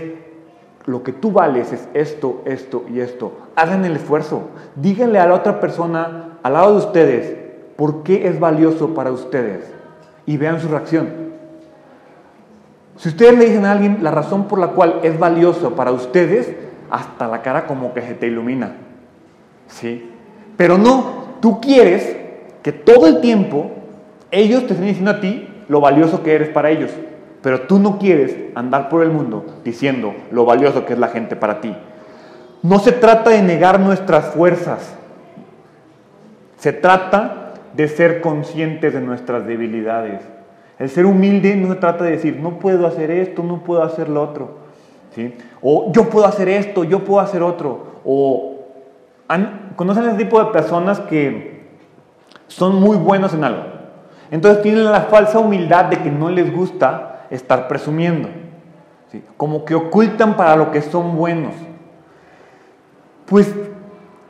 lo que tú vales es esto, esto y esto. Hagan el esfuerzo. Díganle a la otra persona al lado de ustedes por qué es valioso para ustedes y vean su reacción. Si ustedes le dicen a alguien la razón por la cual es valioso para ustedes, hasta la cara como que se te ilumina. ¿Sí? Pero no, tú quieres que todo el tiempo ellos te estén diciendo a ti lo valioso que eres para ellos, pero tú no quieres andar por el mundo diciendo lo valioso que es la gente para ti. No se trata de negar nuestras fuerzas, se trata de ser conscientes de nuestras debilidades. El ser humilde no se trata de decir, no puedo hacer esto, no puedo hacer lo otro. ¿sí? O yo puedo hacer esto, yo puedo hacer otro. O ¿conocen ese tipo de personas que son muy buenos en algo? Entonces tienen la falsa humildad de que no les gusta estar presumiendo. Como que ocultan para lo que son buenos. Pues,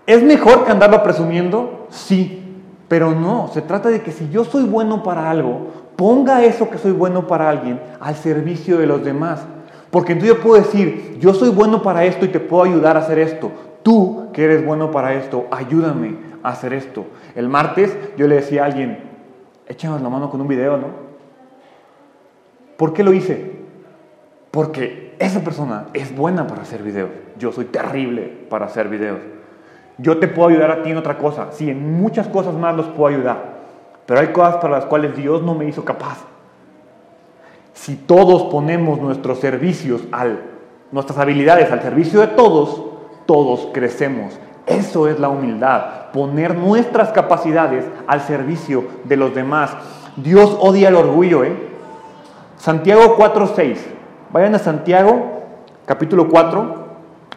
¿es mejor que andarlo presumiendo? Sí, pero no. Se trata de que si yo soy bueno para algo, ponga eso que soy bueno para alguien al servicio de los demás. Porque entonces yo puedo decir, yo soy bueno para esto y te puedo ayudar a hacer esto. Tú que eres bueno para esto, ayúdame a hacer esto. El martes yo le decía a alguien, échanos la mano con un video, ¿no? ¿Por qué lo hice? Porque esa persona es buena para hacer videos. Yo soy terrible para hacer videos. Yo te puedo ayudar a ti en otra cosa. Sí, en muchas cosas más los puedo ayudar. Pero hay cosas para las cuales Dios no me hizo capaz. Si todos ponemos nuestros servicios, al, nuestras habilidades al servicio de todos, todos crecemos eso es la humildad, poner nuestras capacidades al servicio de los demás. Dios odia el orgullo, ¿eh? Santiago 4:6. Vayan a Santiago, capítulo 4,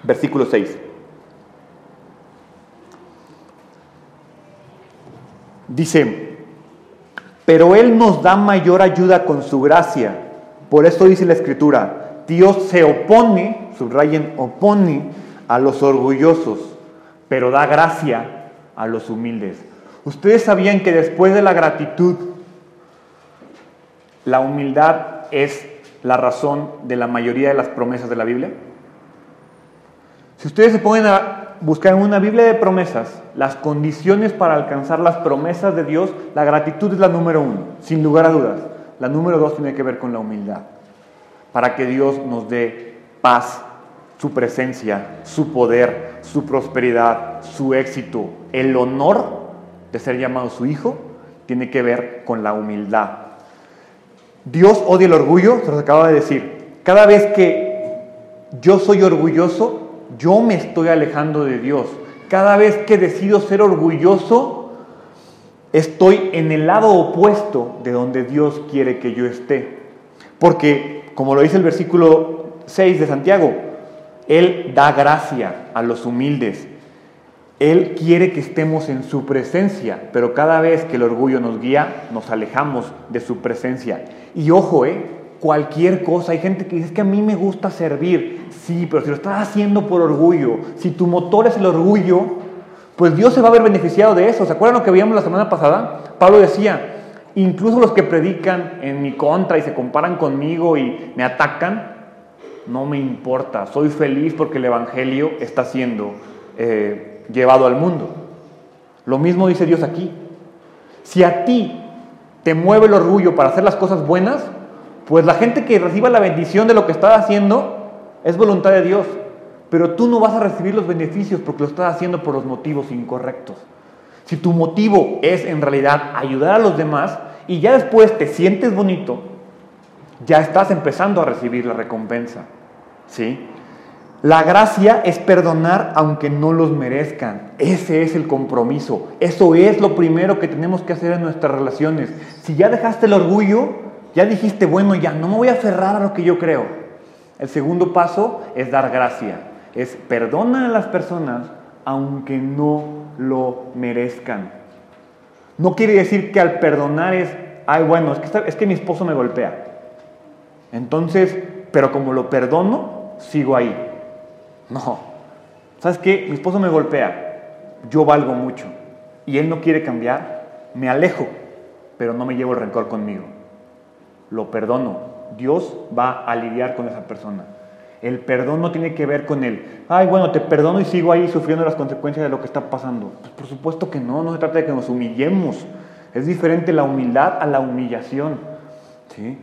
versículo 6. Dice, pero Él nos da mayor ayuda con su gracia. Por eso dice la Escritura, Dios se opone, subrayen, opone a los orgullosos pero da gracia a los humildes. ¿Ustedes sabían que después de la gratitud, la humildad es la razón de la mayoría de las promesas de la Biblia? Si ustedes se ponen a buscar en una Biblia de promesas las condiciones para alcanzar las promesas de Dios, la gratitud es la número uno, sin lugar a dudas. La número dos tiene que ver con la humildad, para que Dios nos dé paz su presencia, su poder, su prosperidad, su éxito, el honor de ser llamado su hijo, tiene que ver con la humildad. Dios odia el orgullo, se los acaba de decir. Cada vez que yo soy orgulloso, yo me estoy alejando de Dios. Cada vez que decido ser orgulloso, estoy en el lado opuesto de donde Dios quiere que yo esté. Porque, como lo dice el versículo 6 de Santiago, Él da gracia a los humildes. Él quiere que estemos en su presencia, pero cada vez que el orgullo nos guía, nos alejamos de su presencia. Y ojo, ¿eh? cualquier cosa. Hay gente que dice que a mí me gusta servir. Sí, pero si lo estás haciendo por orgullo, si tu motor es el orgullo, pues Dios se va a ver beneficiado de eso. ¿Se acuerdan lo que veíamos la semana pasada? Pablo decía, incluso los que predican en mi contra y se comparan conmigo y me atacan, no me importa. Soy feliz porque el Evangelio está siendo eh, llevado al mundo. Lo mismo dice Dios aquí. Si a ti te mueve el orgullo para hacer las cosas buenas, pues la gente que reciba la bendición de lo que estás haciendo es voluntad de Dios. Pero tú no vas a recibir los beneficios porque lo estás haciendo por los motivos incorrectos. Si tu motivo es en realidad ayudar a los demás y ya después te sientes bonito, ya estás empezando a recibir la recompensa. ¿Sí? La gracia es perdonar aunque no los merezcan. Ese es el compromiso. Eso es lo primero que tenemos que hacer en nuestras relaciones. Si ya dejaste el orgullo, ya dijiste, bueno, ya no me voy a aferrar a lo que yo creo. El segundo paso es dar gracia, es perdona a las personas aunque no lo merezcan. No quiere decir que al perdonar es, ay, bueno, es que, es que mi esposo me golpea. Entonces, pero como lo perdono, sigo ahí. No. ¿Sabes qué? Mi esposo me golpea. Yo valgo mucho. Y él no quiere cambiar. Me alejo, pero no me llevo el rencor conmigo lo perdono. Dios va a lidiar con esa persona. El perdón no tiene que ver con el, ay, bueno, te perdono y sigo ahí sufriendo las consecuencias de lo que está pasando. Pues por supuesto que no, no se trata de que nos humillemos. Es diferente la humildad a la humillación. ¿sí?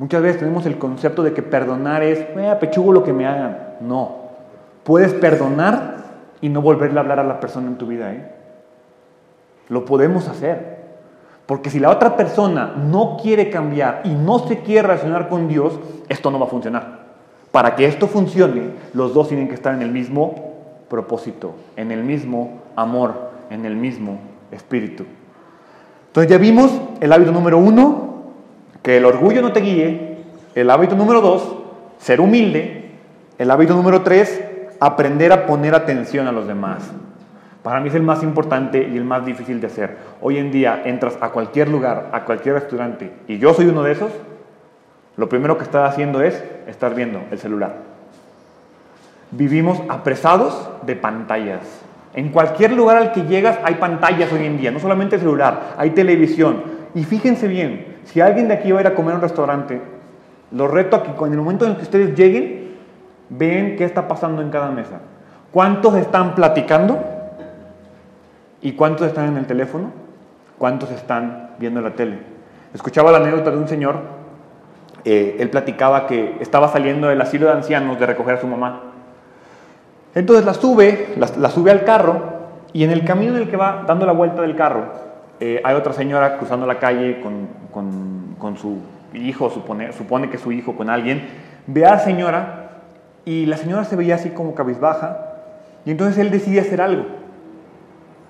Muchas veces tenemos el concepto de que perdonar es, eh, pechugo lo que me hagan. No. Puedes perdonar y no volverle a hablar a la persona en tu vida. ¿eh? Lo podemos hacer. Porque si la otra persona no quiere cambiar y no se quiere relacionar con Dios, esto no va a funcionar. Para que esto funcione, los dos tienen que estar en el mismo propósito, en el mismo amor, en el mismo espíritu. Entonces ya vimos el hábito número uno, que el orgullo no te guíe. El hábito número dos, ser humilde. El hábito número tres, aprender a poner atención a los demás. Para mí es el más importante y el más difícil de hacer. Hoy en día entras a cualquier lugar, a cualquier restaurante, y yo soy uno de esos, lo primero que estás haciendo es estar viendo el celular. Vivimos apresados de pantallas. En cualquier lugar al que llegas hay pantallas hoy en día, no solamente celular, hay televisión. Y fíjense bien, si alguien de aquí va a ir a comer a un restaurante, lo reto a que en el momento en que ustedes lleguen, ven qué está pasando en cada mesa. ¿Cuántos están platicando? ¿Y cuántos están en el teléfono? ¿Cuántos están viendo la tele? Escuchaba la anécdota de un señor, eh, él platicaba que estaba saliendo del asilo de ancianos de recoger a su mamá. Entonces la sube, la, sube al carro y en el camino en el que va dando la vuelta del carro, eh, hay otra señora cruzando la calle con, su hijo, supone, supone que su hijo con alguien, ve a la señora y la señora se veía así como cabizbaja y entonces él decide hacer algo.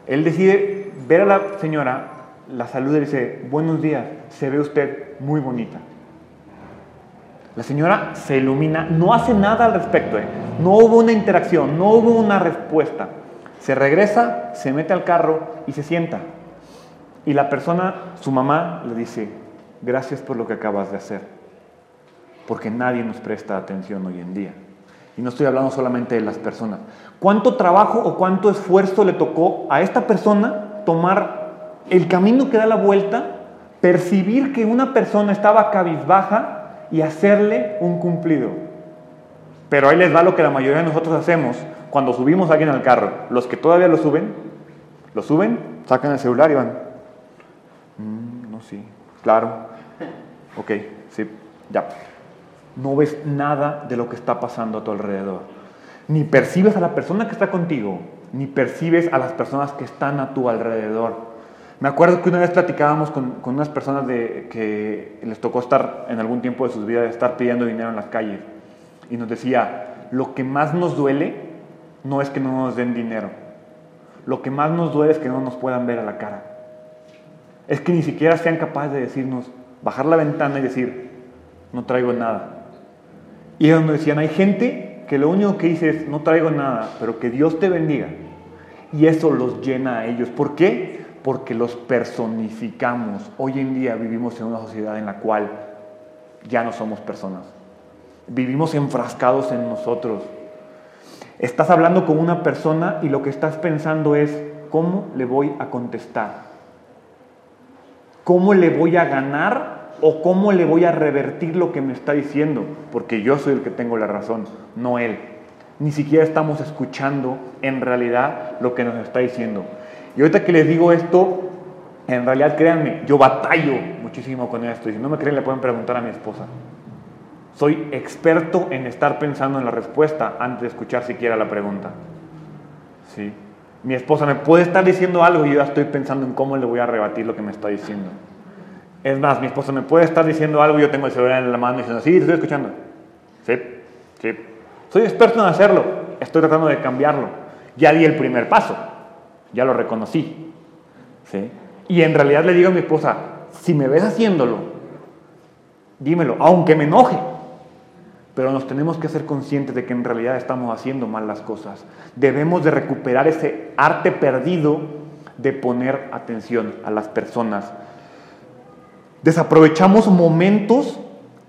Él decide ver a la señora, la saluda y dice, buenos días, se ve usted muy bonita. La señora se ilumina, no hace nada al respecto, ¿eh? no hubo una interacción, no hubo una respuesta. Se regresa, se mete al carro y se sienta. Y la persona, su mamá, le dice, gracias por lo que acabas de hacer, porque nadie nos presta atención hoy en día. Y no estoy hablando solamente de las personas. ¿Cuánto trabajo o cuánto esfuerzo le tocó a esta persona tomar el camino que da la vuelta, percibir que una persona estaba cabizbaja y hacerle un cumplido? Pero ahí les va lo que la mayoría de nosotros hacemos cuando subimos a alguien al carro. Los que todavía lo suben, lo suben, sacan el celular y van. Mm, no, sí, claro. Ok, sí, ya no ves nada de lo que está pasando a tu alrededor. ni percibes a la persona que está contigo, ni percibes a las personas que están a tu alrededor. Me acuerdo que una vez platicábamos con, unas personas de, que les tocó estar en algún tiempo de sus vidas, estar pidiendo dinero en las calles, y nos decía, lo que más nos duele no es que no nos den dinero, lo que más nos duele es que no nos puedan ver a la cara. Es que ni siquiera sean capaces de decirnos, bajar la ventana y decir, no traigo nada. Y ellos nos decían, hay gente que lo único que dice es, no traigo nada, pero que Dios te bendiga. Y eso los llena a ellos. ¿Por qué? Porque los personificamos. Hoy en día vivimos en una sociedad en la cual ya no somos personas. Vivimos enfrascados en nosotros. Estás hablando con una persona y lo que estás pensando es, ¿cómo le voy a contestar? ¿Cómo le voy a ganar o cómo le voy a revertir lo que me está diciendo, porque yo soy el que tengo la razón, no él. Ni siquiera estamos escuchando en realidad lo que nos está diciendo. Y ahorita que les digo esto, en realidad créanme, yo batallo muchísimo con esto. Si no me creen, le pueden preguntar a mi esposa. Soy experto en estar pensando en la respuesta antes de escuchar siquiera la pregunta. ¿Sí? Mi esposa me puede estar diciendo algo y yo ya estoy pensando en cómo le voy a rebatir lo que me está diciendo. Es más, mi esposa me puede estar diciendo algo y yo tengo el celular en la mano diciendo, sí, estoy escuchando. Sí, sí. Soy experto en hacerlo. Estoy tratando de cambiarlo. Ya di el primer paso. Ya lo reconocí. ¿Sí? Y en realidad le digo a mi esposa, si me ves haciéndolo, dímelo, aunque me enoje. Pero nos tenemos que ser conscientes de que en realidad estamos haciendo mal las cosas. Debemos de recuperar ese arte perdido de poner atención a las personas Desaprovechamos momentos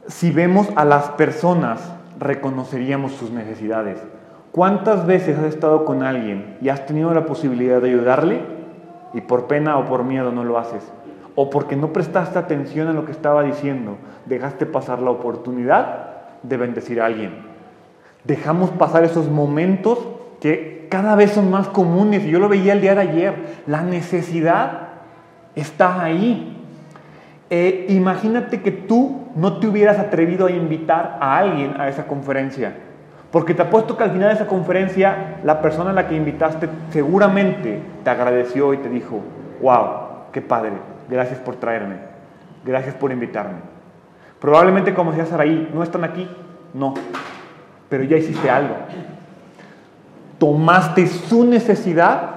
si vemos a las personas, reconoceríamos sus necesidades. ¿Cuántas veces has estado con alguien y has tenido la posibilidad de ayudarle y por pena o por miedo no lo haces? O porque no prestaste atención a lo que estaba diciendo, dejaste pasar la oportunidad de bendecir a alguien. Dejamos pasar esos momentos que cada vez son más comunes. Yo lo veía el día de ayer. La necesidad está ahí. Eh, imagínate que tú no te hubieras atrevido a invitar a alguien a esa conferencia. Porque te apuesto que al final de esa conferencia, la persona a la que invitaste seguramente te agradeció y te dijo, wow, qué padre, gracias por traerme, gracias por invitarme. Probablemente como decía Saraí, ¿no están aquí? No, pero ya hiciste algo. Tomaste su necesidad,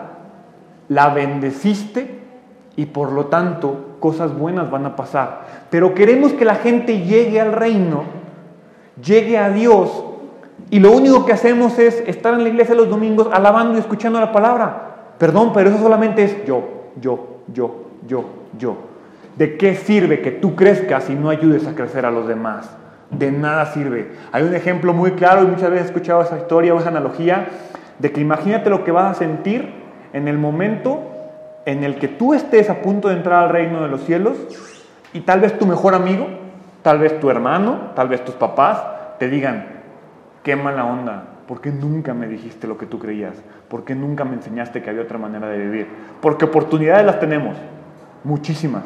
la bendeciste y por lo tanto cosas buenas van a pasar. Pero queremos que la gente llegue al reino, llegue a Dios, y lo único que hacemos es estar en la iglesia los domingos alabando y escuchando la palabra. Perdón, pero eso solamente es yo, yo, yo, yo, yo. ¿De qué sirve que tú crezcas y no ayudes a crecer a los demás? De nada sirve. Hay un ejemplo muy claro y muchas veces he escuchado esa historia o esa analogía de que imagínate lo que vas a sentir en el momento en el que tú estés a punto de entrar al reino de los cielos y tal vez tu mejor amigo, tal vez tu hermano, tal vez tus papás te digan, qué mala onda, porque nunca me dijiste lo que tú creías? porque nunca me enseñaste que había otra manera de vivir? Porque oportunidades las tenemos, muchísimas,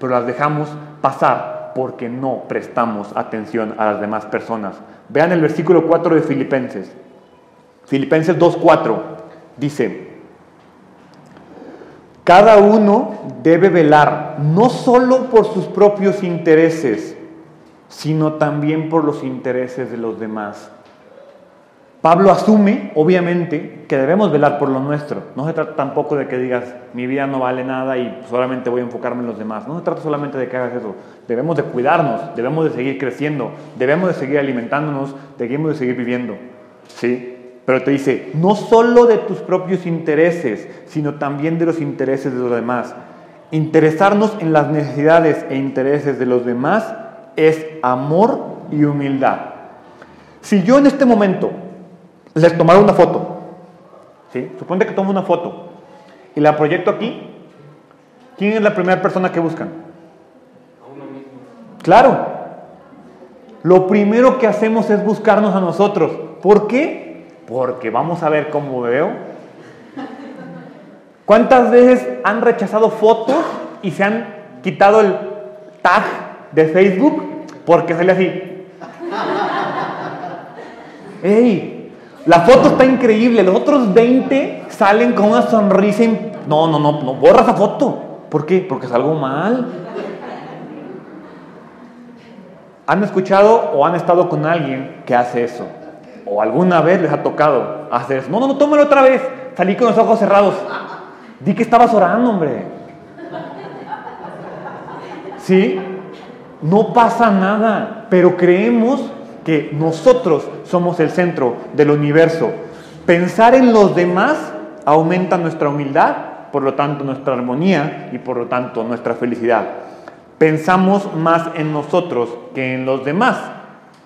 pero las dejamos pasar porque no prestamos atención a las demás personas. Vean el versículo 4 de Filipenses. Filipenses 2.4 dice, cada uno debe velar no solo por sus propios intereses, sino también por los intereses de los demás. Pablo asume, obviamente, que debemos velar por lo nuestro. No se trata tampoco de que digas, mi vida no vale nada y solamente voy a enfocarme en los demás. No se trata solamente de que hagas eso. Debemos de cuidarnos, debemos de seguir creciendo, debemos de seguir alimentándonos, debemos de seguir viviendo. ¿Sí? Pero te dice, no solo de tus propios intereses, sino también de los intereses de los demás. Interesarnos en las necesidades e intereses de los demás es amor y humildad. Si yo en este momento les tomara una foto, ¿sí? suponte que tomo una foto y la proyecto aquí, ¿quién es la primera persona que buscan? A uno mismo. Claro. Lo primero que hacemos es buscarnos a nosotros. ¿Por qué? porque vamos a ver cómo veo. ¿Cuántas veces han rechazado fotos y se han quitado el tag de Facebook porque sale así? ¡Ey! La foto está increíble, los otros 20 salen con una sonrisa. No, no, no, no, borra esa foto. ¿Por qué? Porque es algo mal. ¿Han escuchado o han estado con alguien que hace eso? ¿O alguna vez les ha tocado hacer eso? No, no, no, tómalo otra vez. Salí con los ojos cerrados. Di que estabas orando, hombre. ¿Sí? No pasa nada, pero creemos que nosotros somos el centro del universo. Pensar en los demás aumenta nuestra humildad, por lo tanto nuestra armonía y por lo tanto nuestra felicidad. Pensamos más en nosotros que en los demás.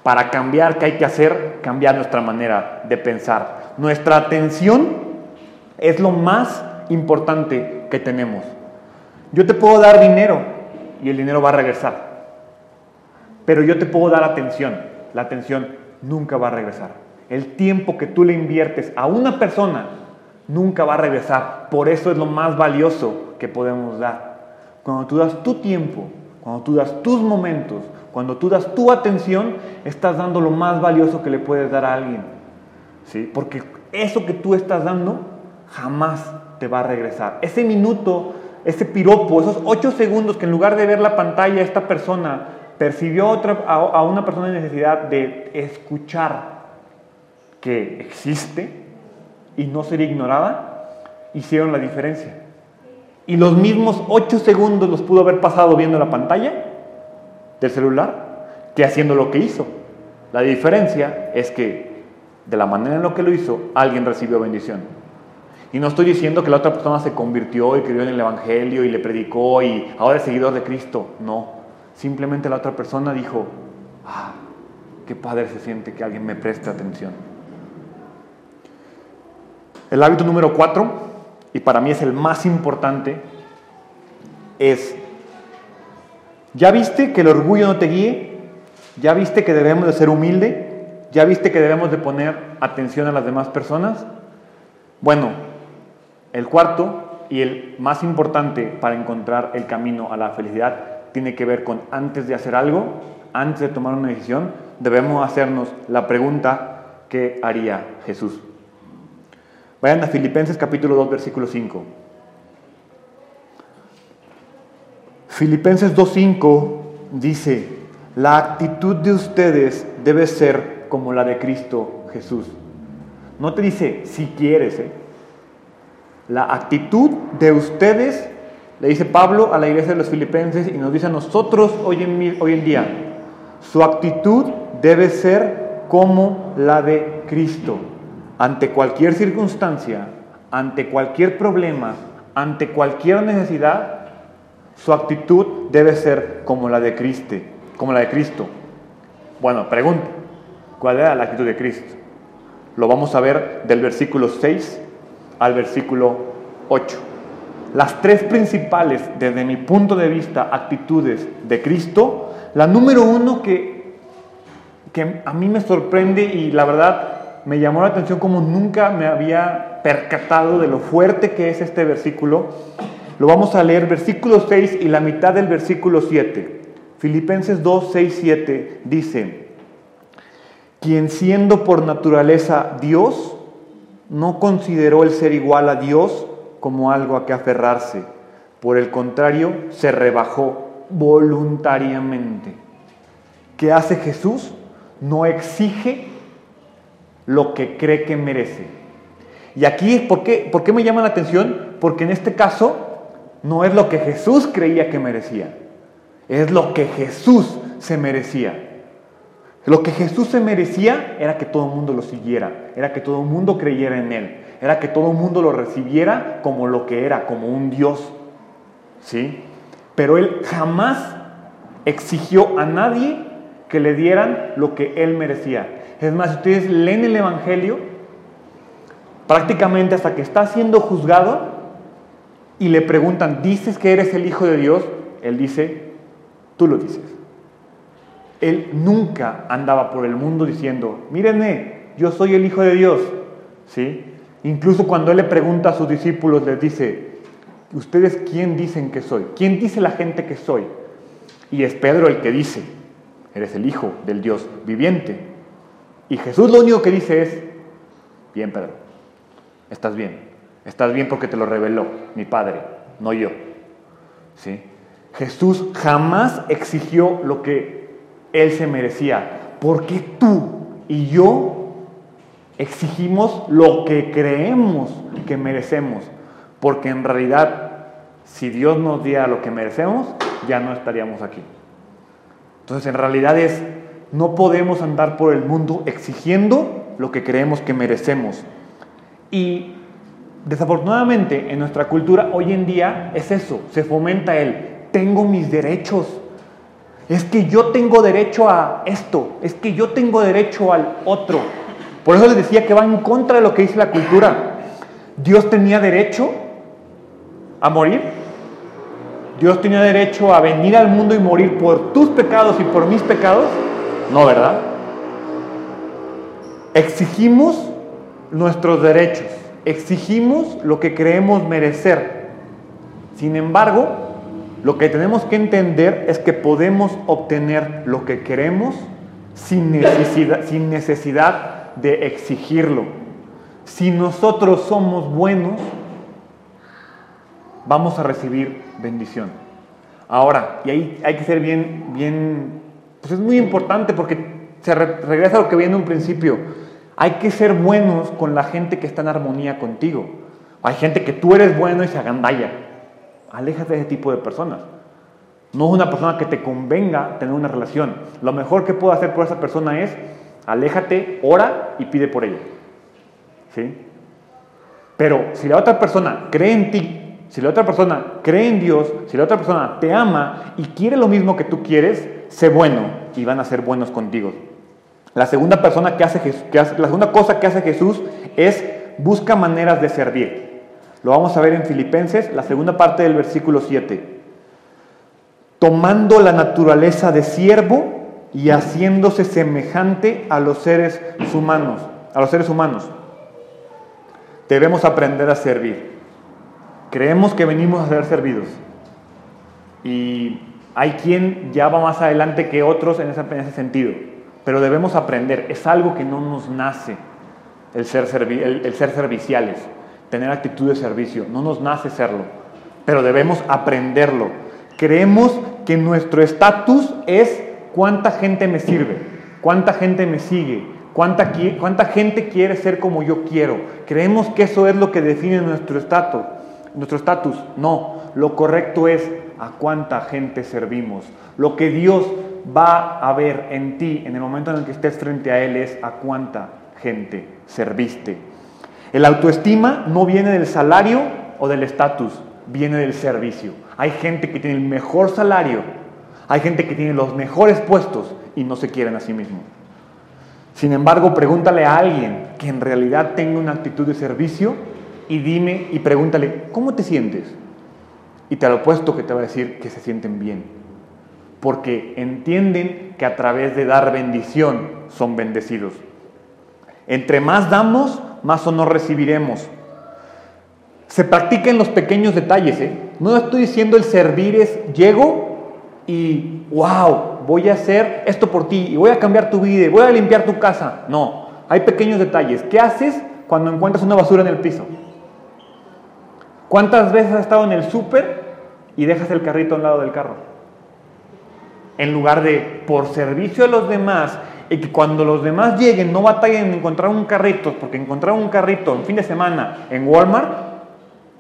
Para cambiar, ¿qué hay que hacer? Cambiar nuestra manera de pensar. Nuestra atención es lo más importante que tenemos. Yo te puedo dar dinero y el dinero va a regresar. Pero yo te puedo dar atención. La atención nunca va a regresar. El tiempo que tú le inviertes a una persona nunca va a regresar. Por eso es lo más valioso que podemos dar. Cuando tú das tu tiempo, cuando tú das tus momentos, cuando tú das tu atención, estás dando lo más valioso que le puedes dar a alguien. ¿Sí? Porque eso que tú estás dando jamás te va a regresar. Ese minuto, ese piropo, esos ocho segundos que en lugar de ver la pantalla esta persona percibió otra, a, una persona en necesidad de escuchar que existe y no ser ignorada, hicieron la diferencia. Y los mismos ocho segundos los pudo haber pasado viendo la pantalla del celular que haciendo lo que hizo. La diferencia es que de la manera en lo que lo hizo, alguien recibió bendición. Y no estoy diciendo que la otra persona se convirtió y creyó en el Evangelio y le predicó y ahora es seguidor de Cristo. No. Simplemente la otra persona dijo, ah, qué padre se siente que alguien me preste atención. El hábito número cuatro, y para mí es el más importante, es, ¿ya viste que el orgullo no te guíe? ¿Ya viste que debemos de ser humilde? ¿Ya viste que debemos de poner atención a las demás personas? Bueno, el cuarto y el más importante para encontrar el camino a la felicidad tiene que ver con antes de hacer algo, antes de tomar una decisión, debemos hacernos la pregunta, ¿qué haría Jesús? Vayan a Filipenses capítulo 2, versículo 5. Filipenses 2.5 dice, la actitud de ustedes debe ser como la de Cristo Jesús. No te dice si quieres, ¿eh? la actitud de ustedes le dice Pablo a la iglesia de los filipenses y nos dice a nosotros hoy en, hoy en día, su actitud debe ser como la de Cristo. Ante cualquier circunstancia, ante cualquier problema, ante cualquier necesidad, su actitud debe ser como la de Cristo, como la de Cristo. Bueno, pregunta, ¿cuál era la actitud de Cristo? Lo vamos a ver del versículo 6 al versículo 8 las tres principales, desde mi punto de vista, actitudes de Cristo, la número uno que, que a mí me sorprende y la verdad me llamó la atención como nunca me había percatado de lo fuerte que es este versículo, lo vamos a leer versículo 6 y la mitad del versículo 7. Filipenses 2, 6, 7 dice, quien siendo por naturaleza Dios, no consideró el ser igual a Dios como algo a que aferrarse. Por el contrario, se rebajó voluntariamente. ¿Qué hace Jesús? No exige lo que cree que merece. Y aquí, ¿por qué, ¿por qué me llama la atención? Porque en este caso no es lo que Jesús creía que merecía, es lo que Jesús se merecía. Lo que Jesús se merecía era que todo el mundo lo siguiera, era que todo el mundo creyera en Él, era que todo el mundo lo recibiera como lo que era, como un Dios. ¿Sí? Pero Él jamás exigió a nadie que le dieran lo que Él merecía. Es más, si ustedes leen el Evangelio, prácticamente hasta que está siendo juzgado y le preguntan, ¿dices que eres el Hijo de Dios? Él dice, tú lo dices. Él nunca andaba por el mundo diciendo, mírenme, yo soy el Hijo de Dios. ¿Sí? Incluso cuando Él le pregunta a sus discípulos, les dice, ¿ustedes quién dicen que soy? ¿Quién dice la gente que soy? Y es Pedro el que dice, eres el Hijo del Dios viviente. Y Jesús lo único que dice es, Bien, Pedro. Estás bien. Estás bien porque te lo reveló mi Padre, no yo. ¿Sí? Jesús jamás exigió lo que él se merecía. ¿Por qué tú y yo exigimos lo que creemos que merecemos? Porque en realidad, si Dios nos diera lo que merecemos, ya no estaríamos aquí. Entonces, en realidad es, no podemos andar por el mundo exigiendo lo que creemos que merecemos. Y desafortunadamente en nuestra cultura hoy en día es eso, se fomenta el tengo mis derechos. Es que yo tengo derecho a esto, es que yo tengo derecho al otro. Por eso les decía que va en contra de lo que dice la cultura. Dios tenía derecho a morir. Dios tenía derecho a venir al mundo y morir por tus pecados y por mis pecados. No, ¿verdad? Exigimos nuestros derechos, exigimos lo que creemos merecer. Sin embargo, lo que tenemos que entender es que podemos obtener lo que queremos sin necesidad, sin necesidad de exigirlo. Si nosotros somos buenos, vamos a recibir bendición. Ahora, y ahí hay que ser bien, bien, pues es muy importante porque se regresa a lo que viene en un principio. Hay que ser buenos con la gente que está en armonía contigo. Hay gente que tú eres bueno y se agandalla. Aléjate de ese tipo de personas. No es una persona que te convenga tener una relación. Lo mejor que puedo hacer por esa persona es aléjate, ora y pide por ella. ¿Sí? Pero si la otra persona cree en ti si la otra persona cree en Dios, si la otra persona te ama y quiere lo mismo que tú quieres, sé bueno y van a ser buenos contigo. La segunda, persona que hace, que la segunda cosa que hace Jesús es busca maneras de servir. Lo vamos a ver en Filipenses, la segunda parte del versículo 7. Tomando la naturaleza de siervo y haciéndose semejante a los seres humanos, a los seres humanos. Debemos aprender a servir. Creemos que venimos a ser servidos. Y hay quien ya va más adelante que otros en ese, sentido. Pero debemos aprender. Es algo que no nos nace el ser, el ser serviciales, tener actitud de servicio. No nos nace serlo. Pero debemos aprenderlo. Creemos que nuestro estatus es cuánta gente me sirve, cuánta gente me sigue, cuánta, cuánta gente quiere ser como yo quiero. Creemos que eso es lo que define nuestro estatus nuestro estatus. No, lo correcto es a cuánta gente servimos. Lo que Dios va a ver en ti en el momento en el que estés frente a Él es a cuánta gente serviste. El autoestima no viene del salario o del estatus, viene del servicio. Hay gente que tiene el mejor salario, hay gente que tiene los mejores puestos y no se quieren a sí mismo. Sin embargo, pregúntale a alguien que en realidad tenga una actitud de servicio y dime y pregúntale, ¿cómo te sientes? Y te lo puesto que te va a decir que se sienten bien. Porque entienden que a través de dar bendición son bendecidos. Entre más damos, más honor recibiremos. Se practica en los pequeños detalles. ¿eh? No estoy diciendo el servir es llego y wow, voy a hacer esto por ti y voy a cambiar tu vida y voy a limpiar tu casa. No, hay pequeños detalles. ¿Qué haces cuando encuentras una basura en el piso? ¿Cuántas veces has estado en el súper y dejas el carrito a un lado del carro? En lugar de, por servicio a los demás, y que cuando los demás lleguen no batallen en encontrar un carrito, porque encontrar un carrito en fin de semana en Walmart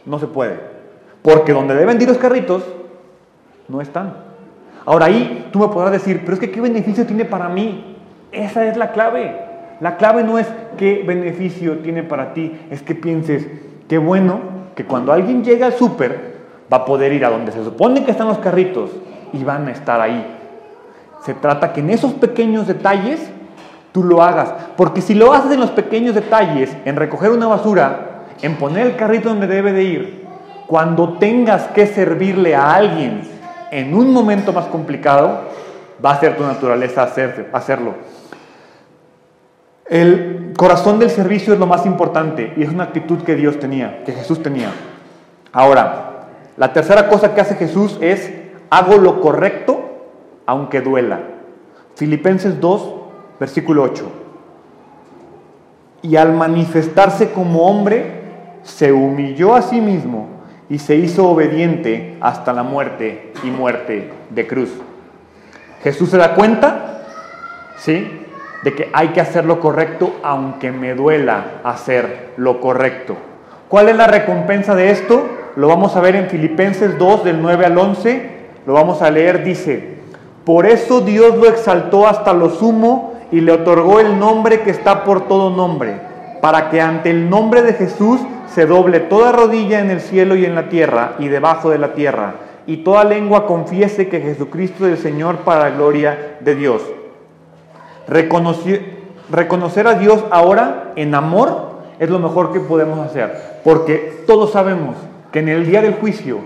no se puede. Porque donde deben ir los carritos, no están. Ahora ahí tú me podrás decir, pero es que qué beneficio tiene para mí. Esa es la clave. La clave no es qué beneficio tiene para ti, es que pienses, qué bueno que cuando alguien llega al súper, va a poder ir a donde se supone que están los carritos y van a estar ahí. Se trata que en esos pequeños detalles tú lo hagas. Porque si lo haces en los pequeños detalles, en recoger una basura, en poner el carrito donde debe de ir, cuando tengas que servirle a alguien en un momento más complicado, va a ser tu naturaleza hacerlo. El corazón del servicio es lo más importante y es una actitud que Dios tenía, que Jesús tenía. Ahora, la tercera cosa que hace Jesús es, hago lo correcto aunque duela. Filipenses 2, versículo 8. y al manifestarse como hombre, se humilló a sí mismo y se hizo obediente hasta la muerte y muerte de cruz. Jesús se da cuenta, ¿sí? De que hay que hacer lo correcto aunque me duela hacer lo correcto. ¿Cuál es la recompensa de esto? Lo vamos a ver en Filipenses 2 del 9 al 11. Lo vamos a leer, dice, por eso Dios lo exaltó hasta lo sumo y le otorgó el nombre que está por todo nombre, para que ante el nombre de Jesús se doble toda rodilla en el cielo y en la tierra y debajo de la tierra, y toda lengua confiese que Jesucristo es el Señor para la gloria de Dios. reconocer a Dios ahora en amor es lo mejor que podemos hacer, porque todos sabemos que en el día del juicio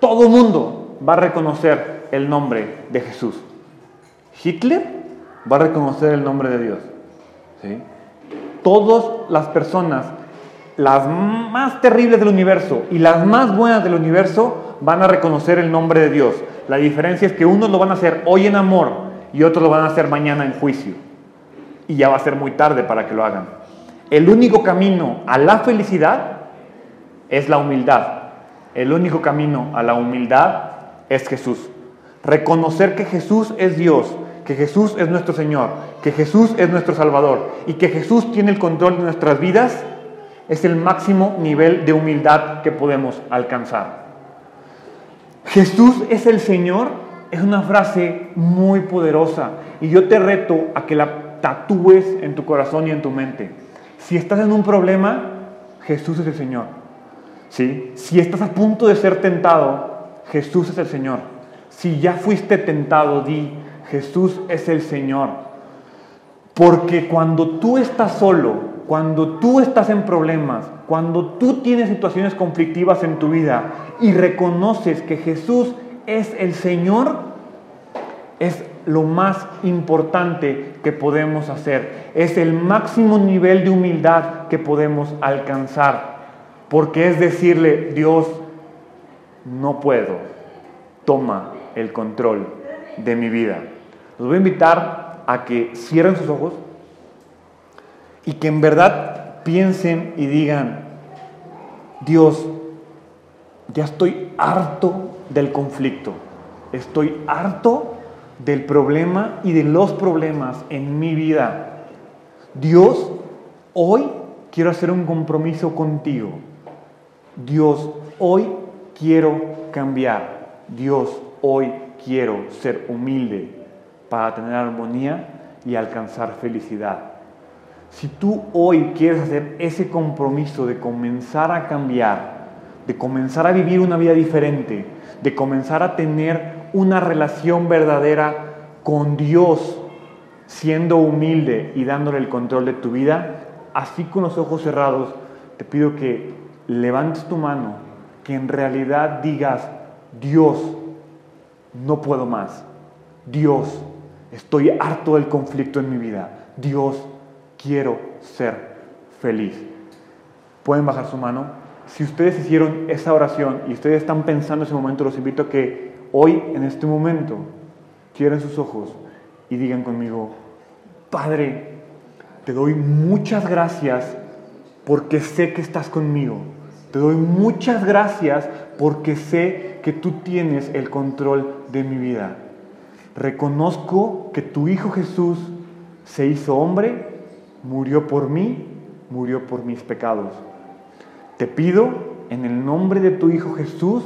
todo mundo va a reconocer el nombre de Jesús. Hitler va a reconocer el nombre de Dios. ¿sí? Todas las personas las más terribles del universo y las más buenas del universo van a reconocer el nombre de Dios. La diferencia es que unos lo van a hacer hoy en amor y otros lo van a hacer mañana en juicio. Y ya va a ser muy tarde para que lo hagan. El único camino a la felicidad es la humildad. El único camino a la humildad es Jesús. Reconocer que Jesús es Dios, que Jesús es nuestro Señor, que Jesús es nuestro Salvador y que Jesús tiene el control de nuestras vidas es el máximo nivel de humildad que podemos alcanzar. Jesús es el Señor es una frase muy poderosa y yo te reto a que la tatúes en tu corazón y en tu mente. Si estás en un problema, Jesús es el Señor. ¿Sí? Si estás a punto de ser tentado, Jesús es el Señor. Si ya fuiste tentado, di, Jesús es el Señor. Porque cuando tú estás solo, cuando tú estás en problemas, cuando tú tienes situaciones conflictivas en tu vida y reconoces que Jesús es el Señor, es lo más importante que podemos hacer. Es el máximo nivel de humildad que podemos alcanzar. Porque es decirle, Dios, no puedo, toma el control de mi vida. Los voy a invitar a que cierren sus ojos y que en verdad piensen y digan, Dios, ya estoy harto del conflicto, estoy harto del problema y de los problemas en mi vida. Dios, hoy quiero hacer un compromiso contigo. Dios, hoy quiero cambiar. Dios, hoy quiero ser humilde para tener armonía y alcanzar felicidad. Si tú hoy quieres hacer ese compromiso de comenzar a cambiar, de comenzar a vivir una vida diferente, de comenzar a tener una relación verdadera con Dios, siendo humilde y dándole el control de tu vida, así con los ojos cerrados, te pido que levantes tu mano, que en realidad digas, Dios, no puedo más. Dios, estoy harto del conflicto en mi vida. Dios, quiero ser feliz. Pueden bajar su mano. Si ustedes hicieron esa oración y ustedes están pensando en ese momento, los invito a que hoy, en este momento, cierren sus ojos y digan conmigo, Padre, te doy muchas gracias porque sé que estás conmigo. Te doy muchas gracias porque sé que tú tienes el control de mi vida. Reconozco que tu Hijo Jesús se hizo hombre murió por mí, murió por mis pecados. Te pido en el nombre de tu Hijo Jesús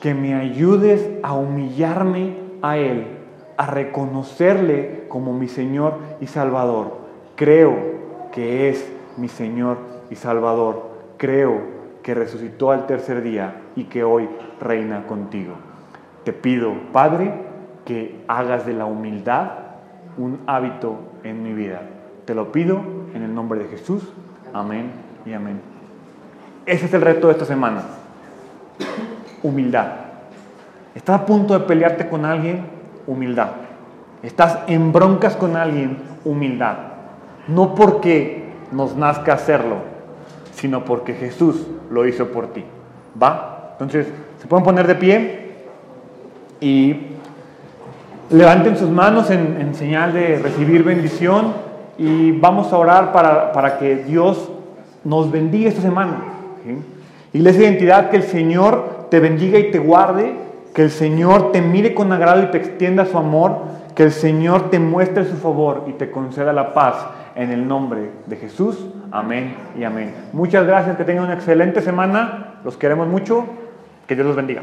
que me ayudes a humillarme a Él, a reconocerle como mi Señor y Salvador. Creo que es mi Señor y Salvador. Creo que resucitó al tercer día y que hoy reina contigo. Te pido, Padre, que hagas de la humildad un hábito en mi vida. Te lo pido en el nombre de Jesús. Amén y amén. Ese es el reto de esta semana. Humildad. Estás a punto de pelearte con alguien, humildad. Estás en broncas con alguien, humildad. No porque nos nazca hacerlo, sino porque Jesús lo hizo por ti. ¿Va? Entonces, se pueden poner de pie y levanten sus manos en, en señal de recibir bendición y vamos a orar para, para que Dios nos bendiga esta semana. Iglesia de Identidad, que el Señor te bendiga y te guarde, que el Señor te mire con agrado y te extienda su amor, que el Señor te muestre su favor y te conceda la paz en el nombre de Jesús. Amén y amén. Muchas gracias, que tengan una excelente semana, los queremos mucho, que Dios los bendiga.